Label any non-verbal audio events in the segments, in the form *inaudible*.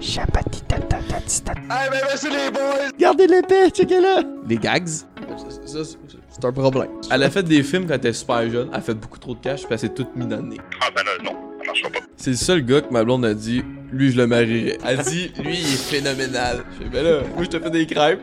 Hey, ben merci les boys! Gardez l'épée, checkez-le! Les gags, ça, ça, c'est un problème. Elle a fait des films quand elle était super jeune, elle a fait beaucoup trop de cash, puis elle s'est toute mise dans le nez. Ah ben là, non, ça marchera pas. C'est le seul gars que ma blonde a dit, lui je le marierais. Elle dit, lui il est phénoménal. Je fais, ben là, moi je te fais des crêpes.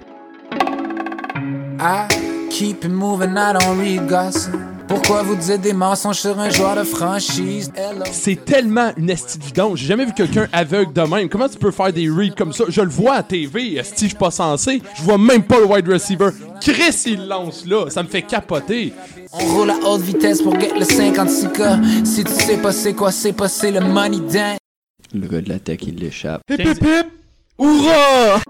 I keep it moving, I don't read gossip. Pourquoi vous dites des mensonges sur un joueur de franchise? C'est tellement une esti. J'ai jamais vu quelqu'un aveugle de même. Comment tu peux faire des reads comme ça? Je le vois à TV, esti, je suis pas censé. Je vois même pas le wide receiver. Chris, il lance là. Ça me fait capoter. On roule à haute vitesse pour get le 56K. Si tu sais pas c'est quoi, c'est pas c'est le money dance. Le gars de la tech, il l'échappe. Hip hip hip! Hourra!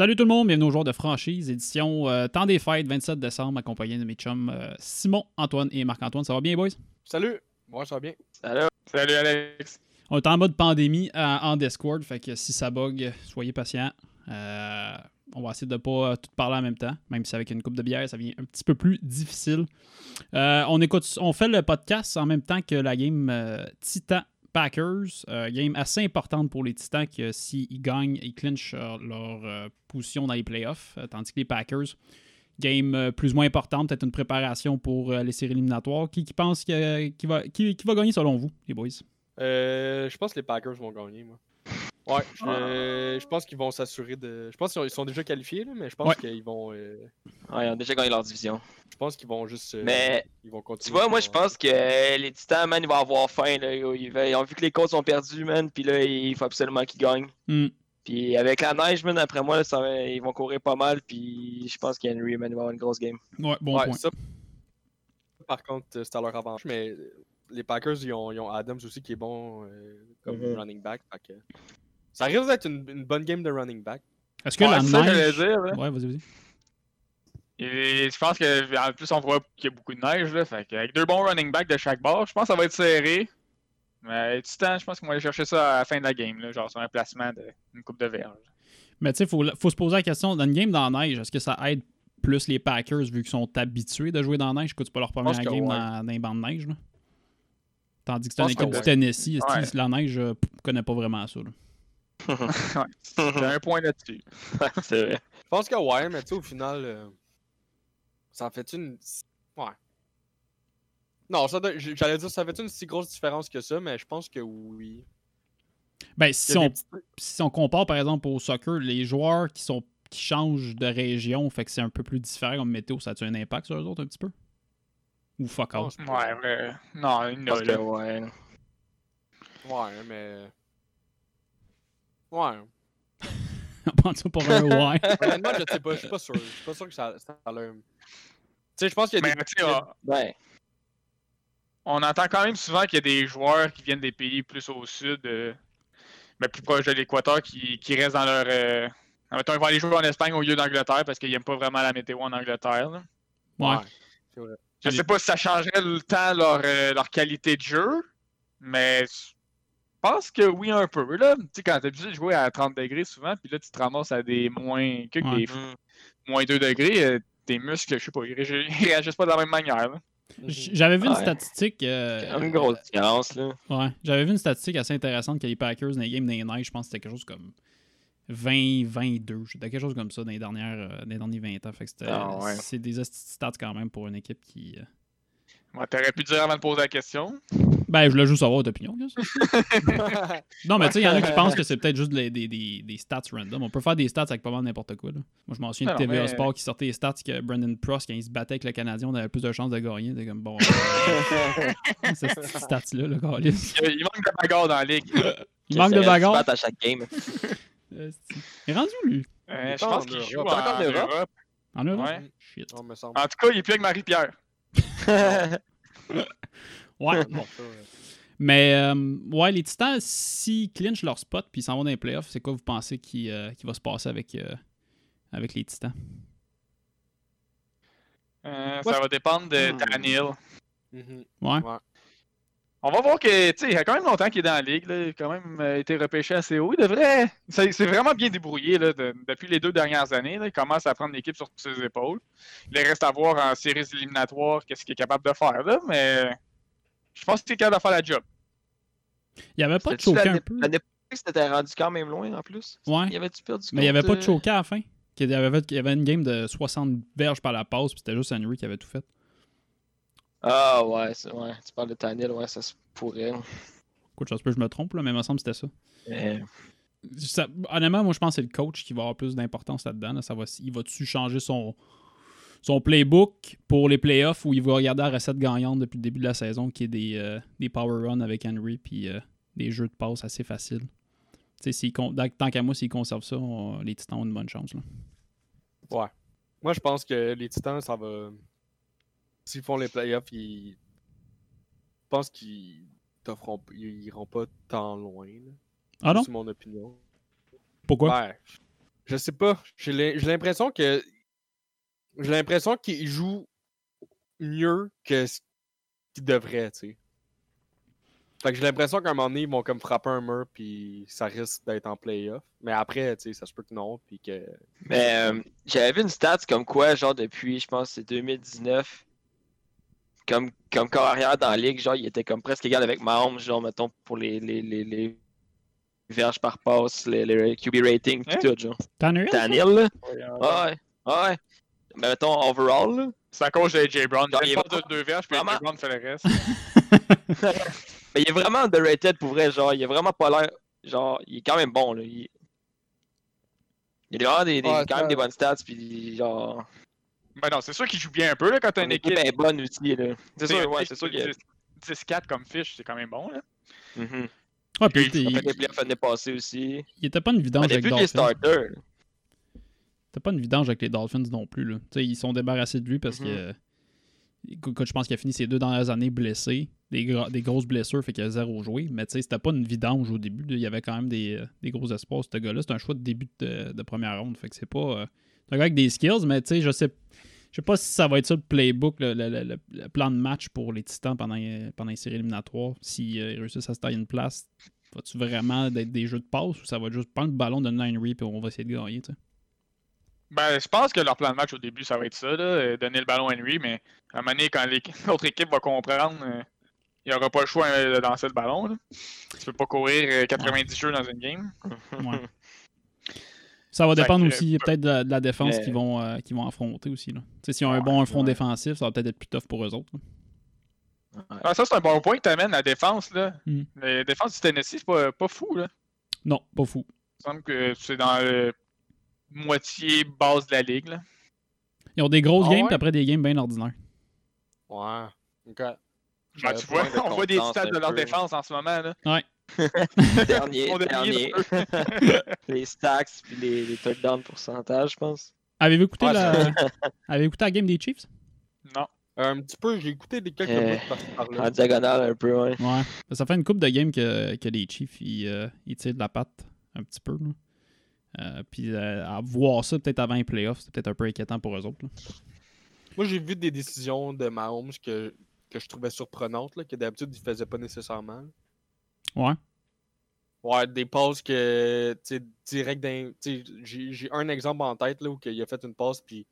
Salut tout le monde, bienvenue au jour de franchise, édition euh, Temps des fêtes, 27 décembre, accompagné de mes chums euh, Simon, Antoine et Marc-Antoine. Ça va bien, boys? Salut! Moi, ça va bien. Salut. Salut Alex. On est en mode pandémie euh, en Discord, fait que si ça bug, soyez patients. Euh, on va essayer de pas tout parler en même temps, même si avec une coupe de bière, ça devient un petit peu plus difficile. Euh, on écoute, on fait le podcast en même temps que la game euh, Titan Packers, euh, game assez importante pour les Titans que s'ils gagnent, ils clinchent euh, leur euh, position dans les playoffs, euh, tandis que les Packers, game plus ou moins importante, peut-être une préparation pour les séries éliminatoires. Qui, pense que- va, qui, va gagner selon vous, les boys? Je pense que les Packers vont gagner, moi. Ouais, je, je pense qu'ils vont s'assurer de. Je pense qu'ils sont déjà qualifiés, là, mais je pense Ouais. qu'ils vont. euh, Ouais, ils ont déjà gagné leur division. je pense qu'ils vont juste. euh, Mais ils vont continuer. tu vois, moi je pense que euh, les Titans, man, ils vont avoir faim. Là. Ils, ont vu que les Colts ont perdu, man, puis là, il faut absolument qu'ils gagnent. Hmm. Puis avec la neige, man, après moi, là, ça va- ils vont courir pas mal, puis je pense qu'Henry, man, il va avoir une grosse game. Ouais, bon ouais, point. ça. Par contre, c'est à leur avantage. Mais les Packers, ils ont, ils ont Adams aussi qui est bon euh, comme Mhm. running back. fait que Ça risque d'être une, une bonne game de running back. Est-ce que Ouais, la neige... dire, là. Ouais, vas-y, vas-y. Et je pense que en plus on voit qu'il y a beaucoup de neige là, fait avec deux bons running backs de chaque bord, je pense que ça va être serré. Mais les Titans, je pense qu'on va aller chercher ça à la fin de la game, là, genre sur un placement d'une coupe de verge. Mais tu sais, il faut, faut se poser la question, dans une game dans la neige, est-ce que ça aide plus les Packers vu qu'ils sont habitués de jouer dans la neige? Que c'est pas leur première game ouais. dans, dans les bancs de neige? Là? Tandis que c'est une équipe du ouais. Tennessee, Ouais. la neige, je pff, connais pas vraiment ça. là? J'ai un point là-dessus. *laughs* c'est vrai. Je pense que ouais, mais tu sais, au final, euh, ça en fait une. Ouais. Non, ça doit- j'allais dire, ça fait une si grosse différence que ça, mais je pense que oui. Ben, si on, petits- si on compare par exemple au soccer, les joueurs qui sont qui changent de région, fait que c'est un peu plus différent comme météo, ça a-tu un impact sur eux autres un petit peu? Ou fuck que- Ouais, ouais. Non, il y en Je a pense que ouais. Ouais, mais. Ouais. On prend ça pour un *laughs* ouais. Honnêtement, je sais pas, je suis pas sûr. Je suis pas sûr que ça, ça a l'air. Tu sais, je pense qu'il y a Mais des. tu sais, on, Ouais. on entend quand même souvent qu'il y a des joueurs qui viennent des pays plus au sud, euh, mais plus proches de l'équateur, qui, qui restent dans leur. Euh... Mettons, ils vont aller jouer en Espagne au lieu d'Angleterre parce qu'ils n'aiment pas vraiment la météo en Angleterre. là. Ouais. vrai. Je sais pas si ça changerait le temps leur, euh, leur qualité de jeu, mais pense que oui un peu. Là, tu sais, quand t'es habitué de jouer à 30 degrés souvent, puis là tu te ramasses à des moins que Ouais. des moins 2 degrés, euh, tes muscles, je sais pas, ils, réagi- *laughs* ils réagissent pas de la même manière. là. J'avais vu une Ouais. statistique. euh, une grosse différence, là. Ouais, j'avais vu une statistique assez intéressante que les Packers dans les games des neiges, je pense que c'était quelque chose comme 20, 22. C'était quelque chose comme ça dans les, dernières, euh, dans les derniers 20 ans. Fait que c'était, Ah ouais. c'est des stats quand même pour une équipe qui. euh, Ouais, T'aurais pu dire avant de poser la question. Ben, je voulais juste savoir votre opinion. *laughs* Non, mais tu sais, il y en a qui pensent que c'est peut-être juste des, des, des, des stats random. On peut faire des stats avec pas mal n'importe quoi. Là. Moi, je m'en souviens de non, TVA mais- Sport qui sortait des stats que Brandon Prost, quand il se battait avec le Canadien, on avait plus de chances de gagner. C'est comme bon. *laughs* euh, ces petites stats-là, le gars. Il, manque de bagarre dans la ligue. *laughs* Il manque de bagarre. à chaque game? Esti. Il est rendu où, lui? Euh, je pense en qu'il joue en, en Europe? En Europe? Ouais. Shit. Non, me semble. En tout cas, il est plus avec Marie-Pierre. *laughs* Ouais, bon. Mais, euh, ouais, les Titans, s'ils clinchent leur spot puis ils s'en vont dans les playoffs, c'est quoi vous pensez qui, euh, qui va se passer avec, euh, avec les Titans? Euh, ça va dépendre de Hmm. Tannehill. mhm. Ouais. Ouais. On va voir que, tu sais, il y a quand même longtemps qu'il est dans la ligue, là. il a quand même euh, été repêché assez haut. Il devrait. C'est vraiment bien débrouillé là, de- depuis les deux dernières années. là. Il commence à prendre l'équipe sur ses épaules. Il reste à voir en séries éliminatoires qu'est-ce qu'il est capable de faire, là, mais je pense qu'il est capable de faire la job. Il n'y avait pas de l'année- un peu? C'était rendu quand même loin en plus? Ouais. Il y avait-tu perdu Mais il n'y avait pas de euh, choqué à la fin? Il y avait, il y avait une game de 60 verges par la passe, puis c'était juste Henry qui avait tout fait. Ah ouais, c'est- ouais, tu parles de Tannehill, ouais, ça se pourrait. Écoute, ça se peut que je me trompe, là, mais il me semble que c'était ça. Honnêtement, moi, je pense que c'est le coach qui va avoir plus d'importance là-dedans. là. Ça va, il va-tu changer son, son playbook pour les playoffs ou il va regarder la recette gagnante depuis le début de la saison qui est des, euh, des power runs avec Henry puis euh, des jeux de passe assez faciles. Tant qu'à moi, s'ils conservent ça, on- les Titans ont une bonne chance. Là. Ouais. Moi, je pense que les Titans, ça va. S'ils font les playoffs, ils. Je pense qu'ils t'offront. Ils iront pas tant loin. là. Ah non? C'est mon opinion. Pourquoi? Ouais. Je sais pas. J'ai l'impression que. J'ai l'impression qu'ils jouent mieux que ce qu'ils devraient, tu sais. Fait que j'ai l'impression qu'à un moment donné, ils vont comme frapper un mur, puis ça risque d'être en playoff. Mais après, tu sais, ça se peut que non, puis que. Mais euh, j'avais vu une stat comme quoi, genre depuis, je pense, c'est 2019, comme, comme corps arrière dans la ligue, genre, il était comme presque égal avec Mahomes, genre, mettons, pour les, les, les, les verges par passe, les, les QB rating, pis Hein? tout, genre. Tannehill? ça? Daniel, là? Ouais, ouais. Mais mettons, overall, là. C'est à cause de AJ Brown. Genre, Il passe de deux verges, puis vraiment- Brown fait le reste. *laughs* Mais il est vraiment underrated pour vrai, genre, il est vraiment pas l'air. Genre, il est quand même bon, là. Il, il a vraiment des, des- Ouais, quand même des bonnes stats, pis genre. Ben non, c'est sûr qu'il joue bien un peu là, quand t'as une équipe. est bonne aussi, là. C'est t'sais, sûr, ouais, c'est sûr de 10-4 comme fiche, c'est quand même bon. Là. Mhm. Ouais, puis Il- il, Il il, des aussi. il était pas une vidange avec depuis qu'il est Dolphins. starter. là. C'était pas une vidange avec les Dolphins non plus. Là. Tu sais, Ils sont débarrassés de lui parce que. Écoute, je pense qu'il a fini ses deux dernières années blessé. Des, gra- des grosses blessures, fait qu'il a zéro joué. Mais tu sais, c'était pas une vidange au début. là. Il y avait quand même des, euh, des gros espoirs, ce gars-là. C'est un choix de début de, de première ronde. Fait que c'est pas. euh, un gars avec des skills, mais tu sais, je sais. Je sais pas si ça va être ça le playbook, le, le- le- le- le plan de match pour les Titans pendant, euh, pendant les séries éliminatoires. S'ils réussissent à se tailler une place, vas-tu vraiment être des jeux de passe ou ça va être juste prendre le ballon de Nine Reap et on va essayer de gagner, tu sais? Ben, je pense que leur plan de match au début, ça va être ça, là, euh, donner le ballon à Henry, mais à un moment donné, quand *laughs* l'autre équipe va comprendre, euh, il n'y aura pas le choix euh, de lancer le ballon. Là. Tu peux pas courir euh, 90 jeux dans une game. *laughs* Ouais. Ça va dépendre aussi peut-être de, la- de la défense Mais- qu'ils vont, euh, qu'ils vont affronter aussi. S'ils ont un Ouais, bon front ouais. défensif, ça va peut-être être plus tough pour eux autres. Ah, ça, c'est un bon point que tu amènes, la défense. Là. Mm. La défense du Tennessee, c'est pas, pas fou. Là. Non, pas fou. Il me semble que c'est dans le moitié base de la ligue. Là. Ils ont des grosses Ah games, ouais? puis après des games bien ordinaires. Ouais. Ok. Ben, tu vois, *laughs* on voit des stats de leur peu. défense en ce moment. Là. *laughs* Dernier, dernier. *laughs* les stacks puis les, les touchdowns pourcentage, je pense. Avez-vous écouté, Ouais, la... *laughs* Avez écouté la game des Chiefs? non. Un petit peu, j'ai écouté des quelques Euh, bouts par là. En diagonale un peu, ouais. Ouais. Ça fait une coupe de games que, que les Chiefs ils, euh, ils tirent de la patte un petit peu. là. Euh, puis euh, à voir ça peut-être avant les playoffs, c'est peut-être un peu inquiétant pour eux autres. là. Moi, j'ai vu des décisions de Mahomes que, que je trouvais surprenantes, là, que d'habitude, il faisait pas nécessairement. Ouais. Ouais, des passes que, tu sais, direct sais, J'ai un exemple en tête, là, où il a fait une passe, puis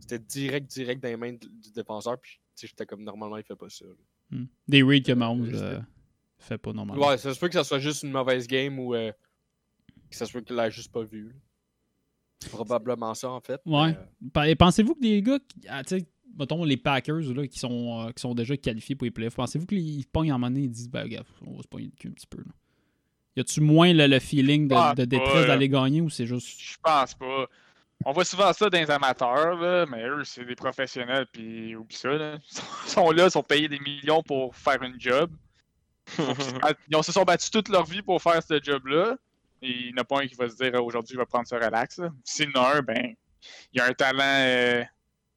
c'était direct, direct dans les mains du défenseur, puis tu sais, j'étais comme, normalement, il fait pas ça. Hmm. Des reads que Mahomes Juste- euh, fait pas normalement. Ouais, ça se peut que ça soit juste une mauvaise game ou euh, que ça se peut qu'il l'ait juste pas vu. là. Probablement ça, en fait. Ouais. euh, et Pensez-vous que des gars, qui- ah, tu sais, mettons les Packers là, qui, sont, euh, qui sont déjà qualifiés pour les playoffs, pensez-vous qu'ils pognent en monnaie et disent, ben, regarde, on va se pogner le cul un petit peu. Là. Y a-tu moins le, le feeling de, Ah, de détresse d'aller gagner ou c'est juste. Je pense pas. On voit souvent ça dans les amateurs, là, mais eux, c'est des professionnels, puis oublie ça. Là. Ils sont là, ils sont payés des millions pour faire une job. Ils se sont battus toute leur vie pour faire ce job-là. Et il n'y en a pas un qui va se dire aujourd'hui, il va prendre ce relax. S'il y en a un, ben, il a un talent euh,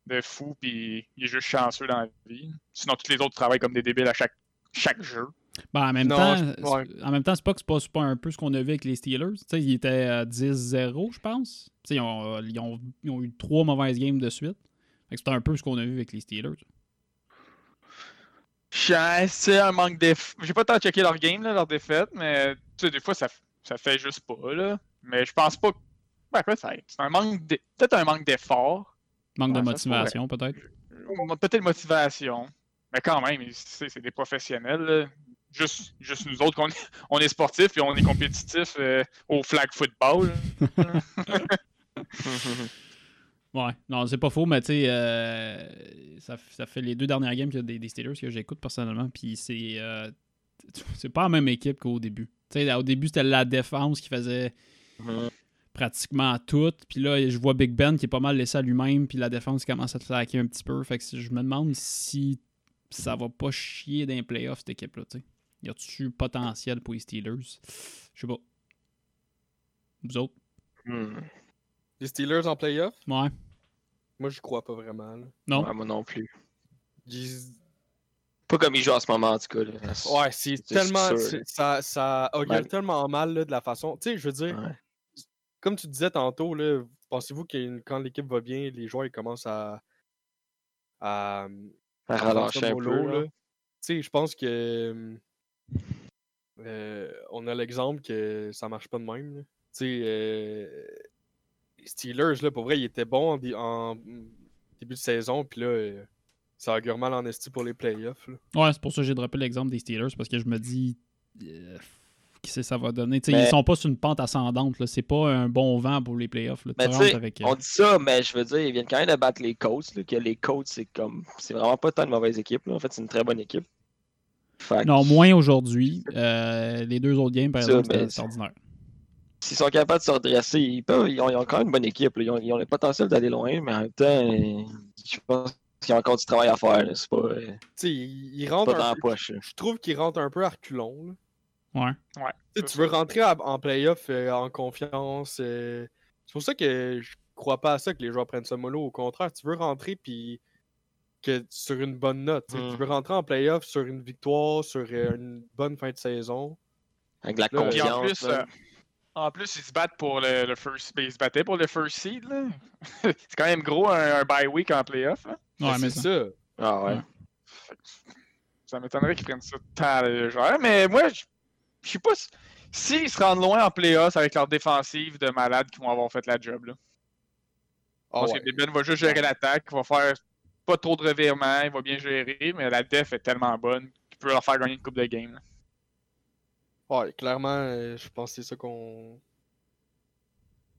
de fou, puis il est juste chanceux dans la vie. Sinon, tous les autres travaillent comme des débiles à chaque, chaque jeu. Ben, en même Non, temps, je- c'est- ouais. en même temps, c'est pas que c'est pas, un peu ce qu'on a vu avec les Steelers. Ils étaient à 10-0, je pense. Ils ont, ils, ont, ils ont eu trois mauvaises games de suite. Que C'est un peu ce qu'on a vu avec les Steelers. c'est un manque d'effort. J'ai pas tant checké leur game, là, leur défaite, mais des fois, ça, ça fait juste pas, là. Mais je pense pas. Ben, quoi, ça C'est un manque. de- Peut-être un manque d'effort. Manque de Ouais, motivation, peut-être. Peut-être motivation. Mais quand même, c'est c'est des professionnels. là. Juste, juste nous autres, qu'on est- *laughs* on est sportifs et on est compétitifs euh, au flag football. *laughs* Ouais, non, c'est pas faux, mais tu sais, euh, ça, ça fait les deux dernières games qu'il y a des, des Steelers que j'écoute personnellement, puis c'est euh, c'est pas la même équipe qu'au début. Tu sais, au début, c'était la défense qui faisait Mhm. pratiquement tout, puis là, je vois Big Ben qui est pas mal laissé à lui-même, puis la défense commence à te hacker un petit peu, fait que je me demande si ça va pas chier dans les playoffs, cette équipe-là, tu sais. Y a-tu potentiel pour les Steelers? Je sais pas. Vous autres? Hmm. Les Steelers en playoff, Ouais. moi j'y crois pas vraiment. là. Non? Ouais, moi non plus. Ils- Pas comme ils jouent en ce moment, en tout cas. là. Ouais, c'est tellement. Ça, ça augure Mal. tellement mal là, de la façon. Tu sais, je veux dire, Ouais. comme tu disais tantôt, là, pensez-vous que quand l'équipe va bien, les joueurs ils commencent à. à. À à relâcher un peu. là. là? Tu sais, je pense que. Euh, on a l'exemple que ça marche pas de même. Tu sais, euh, les Steelers, là, pour vrai, ils étaient bons en, dé- en, début de saison, puis là, euh, ça augure mal en esti pour les playoffs. là. Ouais, c'est pour ça que j'ai droppé l'exemple des Steelers parce que je me dis euh, qui c'est ça va donner? Mais- Ils sont pas sur une pente ascendante. là. C'est pas un bon vent pour les playoffs. Là. Tu Mais tu rentres sais, avec, euh, on dit ça, mais je veux dire, ils viennent quand même de battre les Colts. Que les Colts, c'est comme. C'est vraiment pas tant de mauvaise équipe. Là. En fait, c'est une très bonne équipe. Non, moins aujourd'hui. Euh, les deux autres games, par exemple, c'était ordinaire. S'ils sont capables de se redresser, ils, peuvent, ils, ont, ils ont quand même une bonne équipe. là. Ils, ont, ils ont le potentiel d'aller loin, mais en même temps, euh, je pense qu'il y a encore du travail à faire. C'est pas, euh, Tu sais, ils, ils pas dans la poche. Je trouve qu'ils rentrent un peu à reculons. là. Ouais. Ouais. Tu veux rentrer à- en playoff euh, en confiance. euh, C'est pour ça que je crois pas à ça que les joueurs prennent ça mollo. Au contraire, tu veux rentrer puis que sur une bonne note. tu sais. Mm. Tu veux rentrer en playoff sur une victoire, sur euh, une bonne fin de saison. Avec de la Là, Puis en confiance. plus, euh, en plus, ils se battent pour le, le first. ben, ils se battaient pour le first seed. *laughs* c'est quand même gros un, un bye week en playoff. là. Ouais, mais c'est ça. ça. Ah ouais. Ouais. Ça m'étonnerait qu'ils prennent ça tant légère. Mais moi, je sais pas si. S'ils se rendent loin en playoffs avec leur défensive de malades qui vont avoir fait la job. Là. Je Ah pense ouais. que Ben va juste gérer l'attaque, il va faire pas trop de revirements, il va bien gérer, mais la def est tellement bonne qu'il peut leur faire gagner une coupe de game. là. Ouais, clairement, euh, je pense que c'est ça qu'on.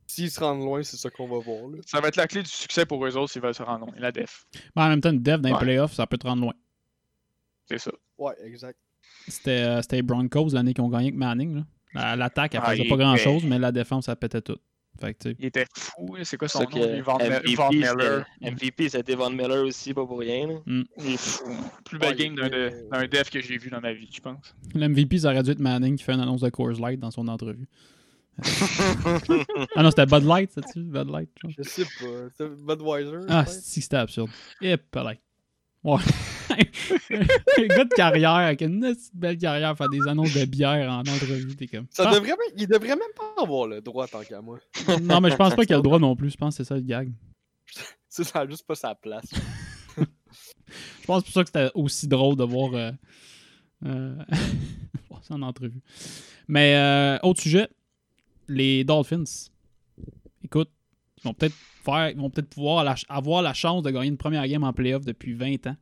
S'ils se rendent loin, c'est ça qu'on va voir. Là. Ça va être la clé du succès pour eux autres s'ils veulent se rendre loin, la def. Mais en même temps, une dev dans les Ouais. playoffs, ça peut te rendre loin. C'est ça. Ouais, exact. C'était euh, les Broncos l'année qu'ils ont gagné avec Manning. L'attaque, elle Ah, faisait pas grand était- chose, mais la défense, elle pétait tout. Fait que, Il était fou, là. c'est quoi son nom? que MVP, Von c'était- Miller. MVP, c'était Von Miller aussi, pas pour rien. là. Il est fou. Plus belle Ouais, game d'un était- de- def que j'ai vu dans ma vie, je pense. l'MVP, ça aurait dû être Manning qui fait une annonce de Coors Light dans son entrevue. *laughs* ah non, c'était Bud Light, c'est-tu? Bud Light. Je sais pas. C'est Budweiser. Ah, si c'était absurde. Et palais. Ouais. *laughs* un gars de carrière avec une belle carrière faire des annonces de bière en entrevue, t'es comme. Ça Ah, devrait même- Il devrait même pas avoir le droit tant qu'à moi. *laughs* Non, mais je pense pas qu'il a le droit *laughs* non plus. Je pense que c'est ça le gag. Ça, ça a juste pas sa place. Je pense pour ça que c'était aussi drôle de voir, euh, euh, ça en entrevue. Mais euh, autre sujet, les Dolphins. Écoute, ils vont peut-être faire, ils vont peut-être pouvoir la- avoir la chance de gagner une première game en playoff depuis 20 ans,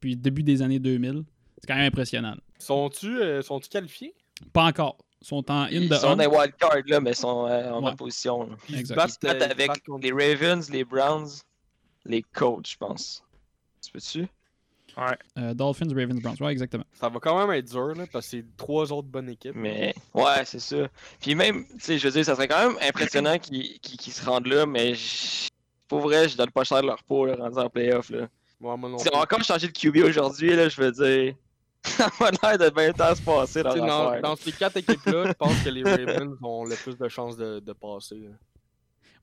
depuis le début des années 2000. C'est quand même impressionnant. Sont-tu euh, sont qualifiés? Pas encore. Ils sont en in Ils the sont dans wildcards, là, mais ils sont euh, en Ouais. position. Puis ils battent, se battent euh, avec contre- les Ravens, les Browns, les Colts, je pense. Tu peux-tu? Euh, Dolphins, Ravens, Browns. Ouais, exactement. Ça va quand même être dur, là, parce que c'est trois autres bonnes équipes. Mais ouais, c'est ça. Puis même, tu sais, je veux dire, ça serait quand même impressionnant qu'ils qu'ils- qu'ils se rendent là, mais pour vrai, je donne pas cher de leur peau, là, rendu en playoff. Là. Moi, moi non Ils ont plus. encore changé de QB aujourd'hui, là, je veux dire. *laughs* Ça a l'air de 20 ans se passer dans dans, l'affaire. dans ces quatre équipes-là, je pense que les Ravens *laughs* ont le plus de chances de, de passer. là.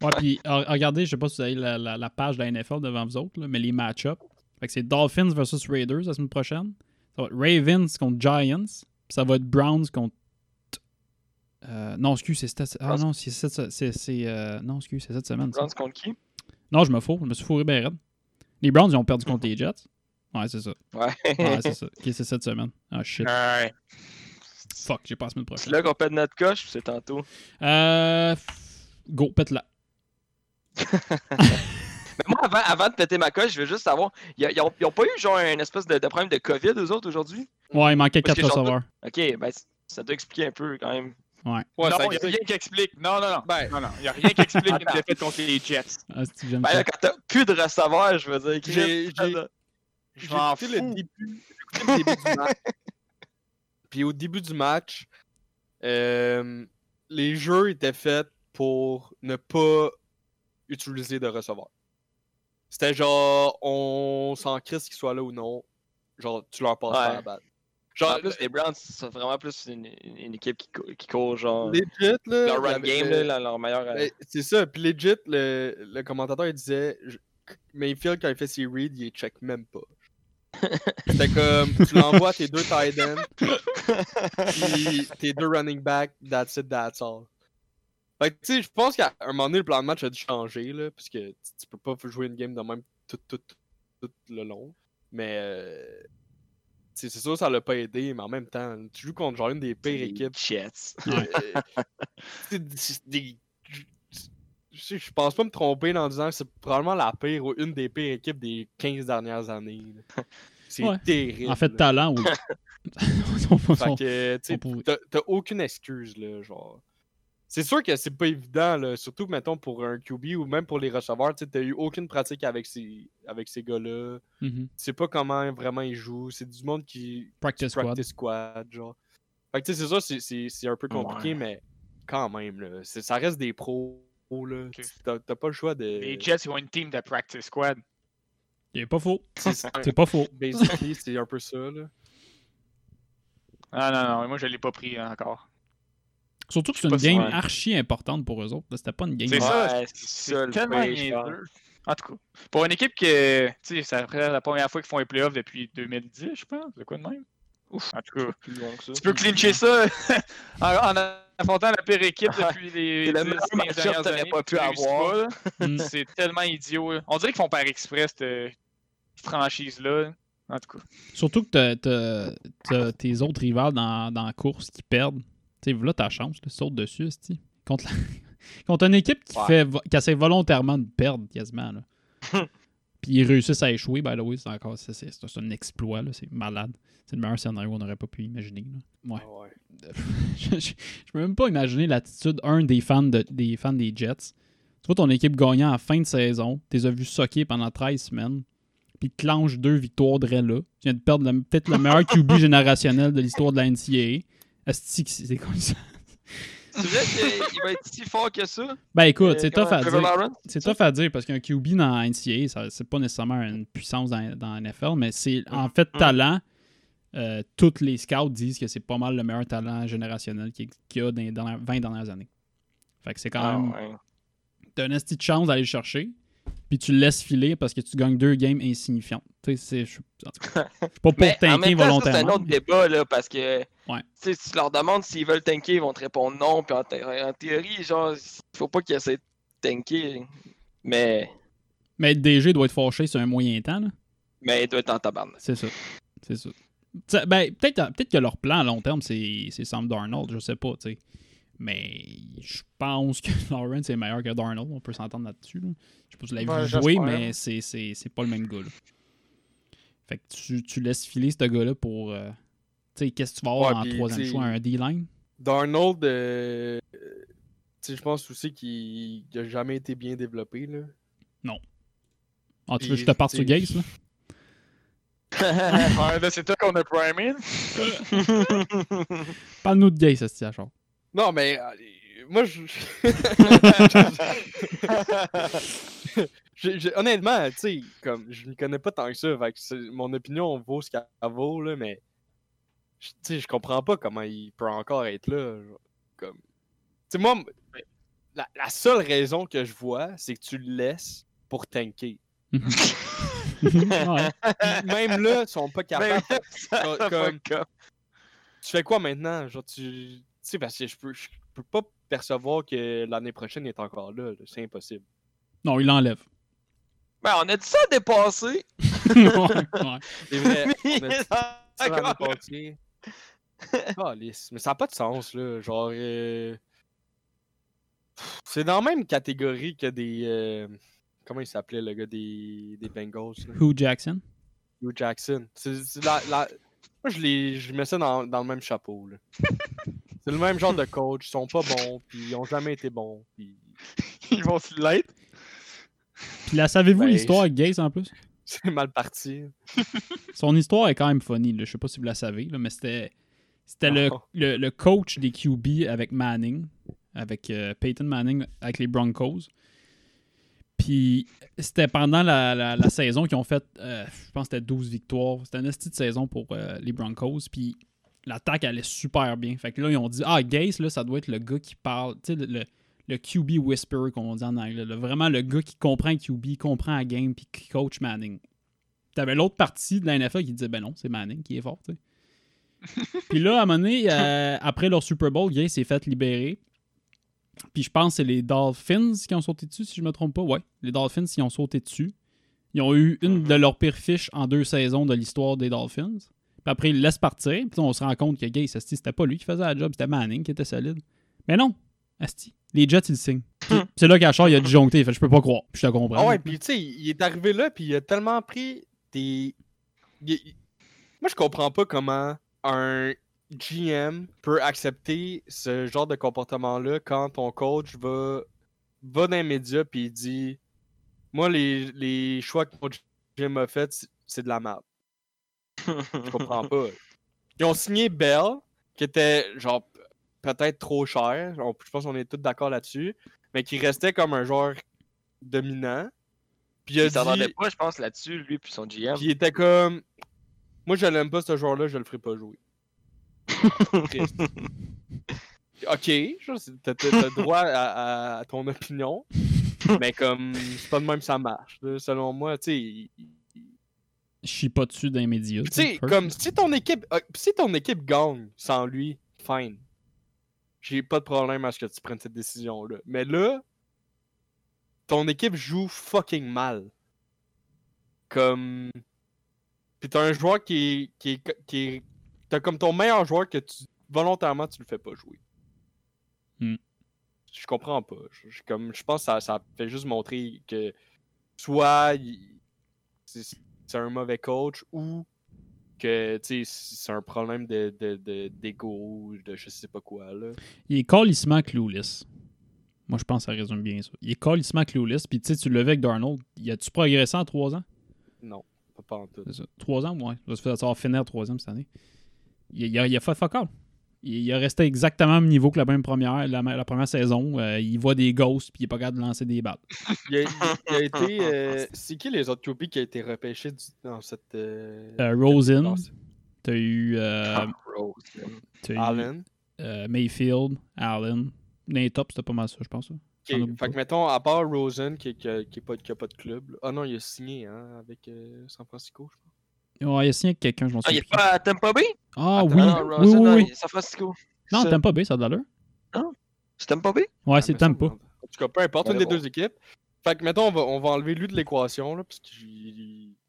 Ouais, puis regardez, je sais pas si vous avez la, la- la page de la NFL devant vous autres, là, mais les match-ups. Fait que c'est Dolphins versus Raiders la semaine prochaine. Ça va être Ravens contre Giants. Puis ça va être Browns contre. Euh, non, excuse, c'est cette. Ah Browns. non, c'est cette. c'est- c'est, euh, Non, excuse, c'est cette semaine. Browns contre qui? Non, je me fous. Je me suis fourré bien raide. Les Browns, ils ont perdu contre les Jets. Ouais, c'est ça. Ouais. Ouais, c'est ça. Ok, c'est cette semaine. Ah, shit. Ouais. Fuck, j'ai pas la semaine C'est prochaine. là qu'on pète notre coche, c'est tantôt? Euh. Go, pète-la. *laughs* Mais moi, avant, avant de péter ma coche, je veux juste savoir, ils ont, ils ont pas eu genre un espèce de, de problème de COVID, eux autres, aujourd'hui? Ouais, il manquait Parce 4 que genre- receveurs. Ok, ben, ça doit expliquer un peu quand même. Ouais, non, ça il n'y a explique- rien qui explique. Non, non, non. Ben- non, non. Il n'y a rien qui explique *laughs* une défaite contre les Jets. Ah, Ben ça. là, quand t'as plus de receveurs, je veux dire. J'ai- j'ai- écouté le fous. début, le début du match. Puis au début du match, euh, les jeux étaient faits pour ne pas utiliser de receveur. C'était genre, on s'en crisse qu'ils soient là ou non. Genre, tu leur passes pas Ouais. la balle. En Genre, plus, les Browns, c'est vraiment plus une, équipe qui, qui court, genre. legit, là. Leur run game, le- là, leur meilleur. euh, Ben, c'est ça. Puis legit, le, le commentateur il disait je- Mayfield, quand il fait ses reads, il check même pas. *laughs* C'était comme tu l'envoies à tes deux tight ends, puis tes deux running backs, that's it, that's all. Fait que tu sais, je pense qu'à un moment donné, le plan de match a dû changer, là, parce que tu, peux pas jouer une game de même tout, tout, tout, tout le long. Mais euh, c'est sûr, ça l'a pas aidé, mais en même temps, tu joues contre genre une des pires équipes Jets. euh, je- pense pas me tromper en disant que c'est probablement la pire ou une des pires équipes des 15 dernières années. là. *laughs* C'est Ouais. terrible. En fait, talent, oui. *laughs* *laughs* Fait que, t'as t'as aucune excuse, là, genre. C'est sûr que c'est pas évident, là, surtout, mettons, pour un QB ou même pour les receveurs, tu t'as eu aucune pratique avec ces, avec ces gars-là. Mhm. Tu sais pas comment vraiment ils jouent. C'est du monde qui, Practice squad. practice squad, genre. Fait que tu sais, c'est ça, c'est- un peu compliqué, Ouais. mais quand même, là, ça reste des pros, là. T'as pas le choix de... Les Jets, ils ont une team de practice squad. Il est pas faux. *laughs* C'est ça. C'est pas faux. Basically, c'est un peu ça, là. Ah non, non, moi je l'ai pas pris hein, encore. Surtout que c'est une game archi importante pour eux autres. C'était pas une game. C'est ça, c'est ça, le tellement. En tout cas, pour une équipe que, tu sais, c'est après la première fois qu'ils font les playoffs depuis 2010, je pense. De quoi de même? Ouf. En tout cas, tu peux clincher ça *laughs* en, en affrontant la pire équipe depuis les C'est le 10, meilleur 15 match-up que dernières années. pas pu avoir. Mm. C'est tellement idiot. On dirait qu'ils font par exprès cette, franchise-là. En tout cas. Surtout que t'as- t'as t'as tes autres rivales dans, dans la course qui perdent. Tu sais, là, ta chance, tu sautes dessus, esti. Contre, la- *laughs* contre une équipe qui, Ouais. fait, qui essaie volontairement de perdre quasiment. Là. *laughs* Puis ils réussissent à échouer, by the way, c'est encore c'est, c'est- c'est un exploit, là, c'est malade. C'est le meilleur scénario qu'on n'aurait pas pu imaginer. là. Ouais. Ah ouais. *laughs* je, je- je peux même pas imaginer l'attitude, un, des fans, de- des fans des Jets. Tu vois ton équipe gagnant en fin de saison, tu les as vus socker pendant 13 semaines, puis te clenches deux victoires de là. Tu viens de perdre le- peut-être le meilleur QB générationnel de l'histoire de la NCAA. Que c'est comme ça? Vrai qu'il va être si fort que ça? Ben écoute, Euh, c'est comment- tough à dire. C'est tough à dire parce qu'un QB dans NCAA, c'est pas nécessairement une puissance dans, dans NFL, mais c'est en fait talent. euh, tous les scouts disent que c'est pas mal le meilleur talent générationnel qu'il y a dans les dernières- 20 dernières années. Fait que c'est quand Ah même. T'as une petite chance d'aller le chercher, puis tu le laisses filer parce que tu gagnes deux games insignifiantes. Tu sais, c'est. je- suis pas pour *laughs* tanker ça, c'est un volontairement. autre débat, là, parce que Ouais. si tu leur demandes s'ils veulent tanker, ils vont te répondre non. Puis en, thé- en théorie, genre, il faut pas qu'ils essaient de tanker. Mais, Mais le DG doit être fâché sur un moyen temps, là. mais il doit être en tabarnak. C'est ça. C'est ça. T'sais, ben, peut-être peut que leur plan à long terme, c'est c'est Sam Darnold, je sais pas, sais. Mais je pense que *laughs* Lawrence est meilleur que Darnold, on peut s'entendre là-dessus. là. Je sais pas si vous l'avez Ouais, vu jouer, mais c'est- c'est c'est pas le même gars. là. Fait que tu, tu laisses filer ce gars-là pour. euh, tu sais, qu'est-ce que tu vas avoir Ouais, en troisième choix Un D-line? Darnold, euh, tu je pense aussi qu'il n'a jamais été bien développé, là. Ah, tu veux que je te parte sur Gaze, là? Ouais, là, c'est toi qu'on a primé. *laughs* Parle-nous de Gaze, ce genre. Non, mais euh, moi, je. Je- *laughs* je- honnêtement, tu sais, comme je ne connais pas tant que ça, fait que c'est- mon opinion vaut ce qu'elle vaut, là, mais je- tu sais, je comprends pas comment il peut encore être là. genre, Comme, tu sais, moi, m- la, la seule raison que je vois, c'est que tu le laisses pour tanker. ouais. Puis *laughs* même là, ils sont pas capables. *laughs* Comme- tu fais quoi maintenant? Genre, tu sais, parce que je peux, je peux pas percevoir que l'année prochaine il est encore là. là. C'est impossible. Non, il l'enlève. Ben, on a dit ça dépassé. *laughs* ouais. C'est vrai. Mais *laughs* on a dit ça. Calisse. Mais ça n'a pas de sens, là. Genre. euh, C'est dans la même catégorie que des. euh, Comment il s'appelait, le gars des, des Bengals, là? Who Jackson? Hugh Jackson. C'est c'est la, la- Moi, je, les... je mets ça dans, dans le même chapeau, là. *laughs* C'est le même genre de coach. Ils sont pas bons, puis ils ont jamais été bons. Puis... *laughs* Ils vont se l'être? Puis là, savez-vous Ben, l'histoire avec Gaze en plus? C'est mal parti. *laughs* Son histoire est quand même funny. Là. Je sais pas si vous la savez, là, mais c'était c'était le, Oh. le, le coach des QB avec Manning, avec euh, Peyton Manning, avec les Broncos. Puis c'était pendant la, la- la saison qu'ils ont fait, euh, je pense que c'était 12 victoires. C'était une petite saison pour euh, les Broncos. Puis l'attaque allait super bien. Fait que là, ils ont dit Ah, Gase, là, ça doit être le gars qui parle. Tu sais, le, le- le QB whisperer, comme on dit en anglais. là. Vraiment le gars qui comprend QB, comprend la game, puis qui coach Manning. T'avais l'autre partie de la NFL qui disait Ben non, c'est Manning qui est fort, tu sais. *laughs* Puis là, à un moment donné, euh, après leur Super Bowl, Gay s'est fait libérer. Puis je pense que c'est les Dolphins qui ont sauté dessus, si je me trompe pas. Ouais, les Dolphins, ils ont sauté dessus. Ils ont eu une de leurs pires fiches en deux saisons de l'histoire des Dolphins. Après, ils le laissent partir. Puis on se rend compte que Gay, c'était pas lui qui faisait la job, c'était Manning qui était solide. Mais non, Asti. Les Jets, ils le signent. Puis C'est là qu'Achard, il a disjoncté. Il fait, je peux pas croire. Puis je te comprends. Ah ouais, puis tu sais, il est arrivé là, puis il a tellement pris des. il- il- Moi, je comprends pas comment un GM peut accepter ce genre de comportement-là quand ton coach va, va dans les médias puis il dit Moi, les, les choix que mon GM a fait, c'est- c'est de la merde. Je comprends pas. Ils ont signé Bell, qui était genre peut-être trop cher. On- je pense qu'on est tous d'accord là-dessus. Mais qui restait comme un joueur dominant. Puis il a Il s'entendait pas, je pense, là-dessus, lui puis son GM. puis il était comme Moi je l'aime pas ce joueur-là, je le ferai pas jouer. Triste. *laughs* ok, t'as t'as droit à, à- à ton opinion. *laughs* mais comme c'est pas de même que ça marche. Selon moi, tu sais. Suis pas dessus dans les médias. Tu sais, comme si ton équipe euh, si ton équipe gagne sans lui, fine. J'ai pas de problème à ce que tu prennes cette décision-là. Mais là, ton équipe joue fucking mal. Comme. Puis t'as un joueur qui est. Qui qui T'as comme ton meilleur joueur que tu. Volontairement, tu le fais pas jouer. Hmm. Je comprends pas. Je, je- comme, je pense que ça, ça fait juste montrer que soit il- c'est un mauvais coach ou que tu sais, c'est un problème de, de, de- d'ego, de je sais pas quoi. Là. Il est calissement clueless. Moi, je pense que ça résume bien ça. Il est calissement clueless. Puis tu sais, tu avec Darnold. Y a-tu progressé en trois ans? Non, pas, en tout. Trois ans, ouais. Ça va finir troisième cette année. Il, il a, il a fait fuck all. Il, il a resté exactement au même niveau que la même première, la, la première saison. Euh, il voit des ghosts puis il est pas capable de lancer des balles. Il a, il- il a été. *laughs* euh, c'est qui les autres QB qui a été repêché du- dans cette. euh, Euh, Rosen, dans ce- t'as eu, euh, t'as eu Allen. euh, Mayfield, Allen. Dans les tops, c'était pas mal ça, je pense. hein. Fait que mettons, à part Rosen qui, qui, a- qui, est pas, qui a pas de club. Ah non, il a signé hein, avec euh, San Francisco, je pense. Ouais, il a signé avec quelqu'un, je m'en Ah, il souviens est pas à Tampa Bay? Ah oui, Ah, oui, oui, non, oui. il est San Francisco. Non, Ça- t'aimes pas B, ça a de l'allure. C'est Tampa Bay? Ouais, Ah, c'est ça, Tampa. En tout cas, peu importe, une des deux équipes. Fait que, mettons, on va, on va enlever lui de l'équation, là, parce que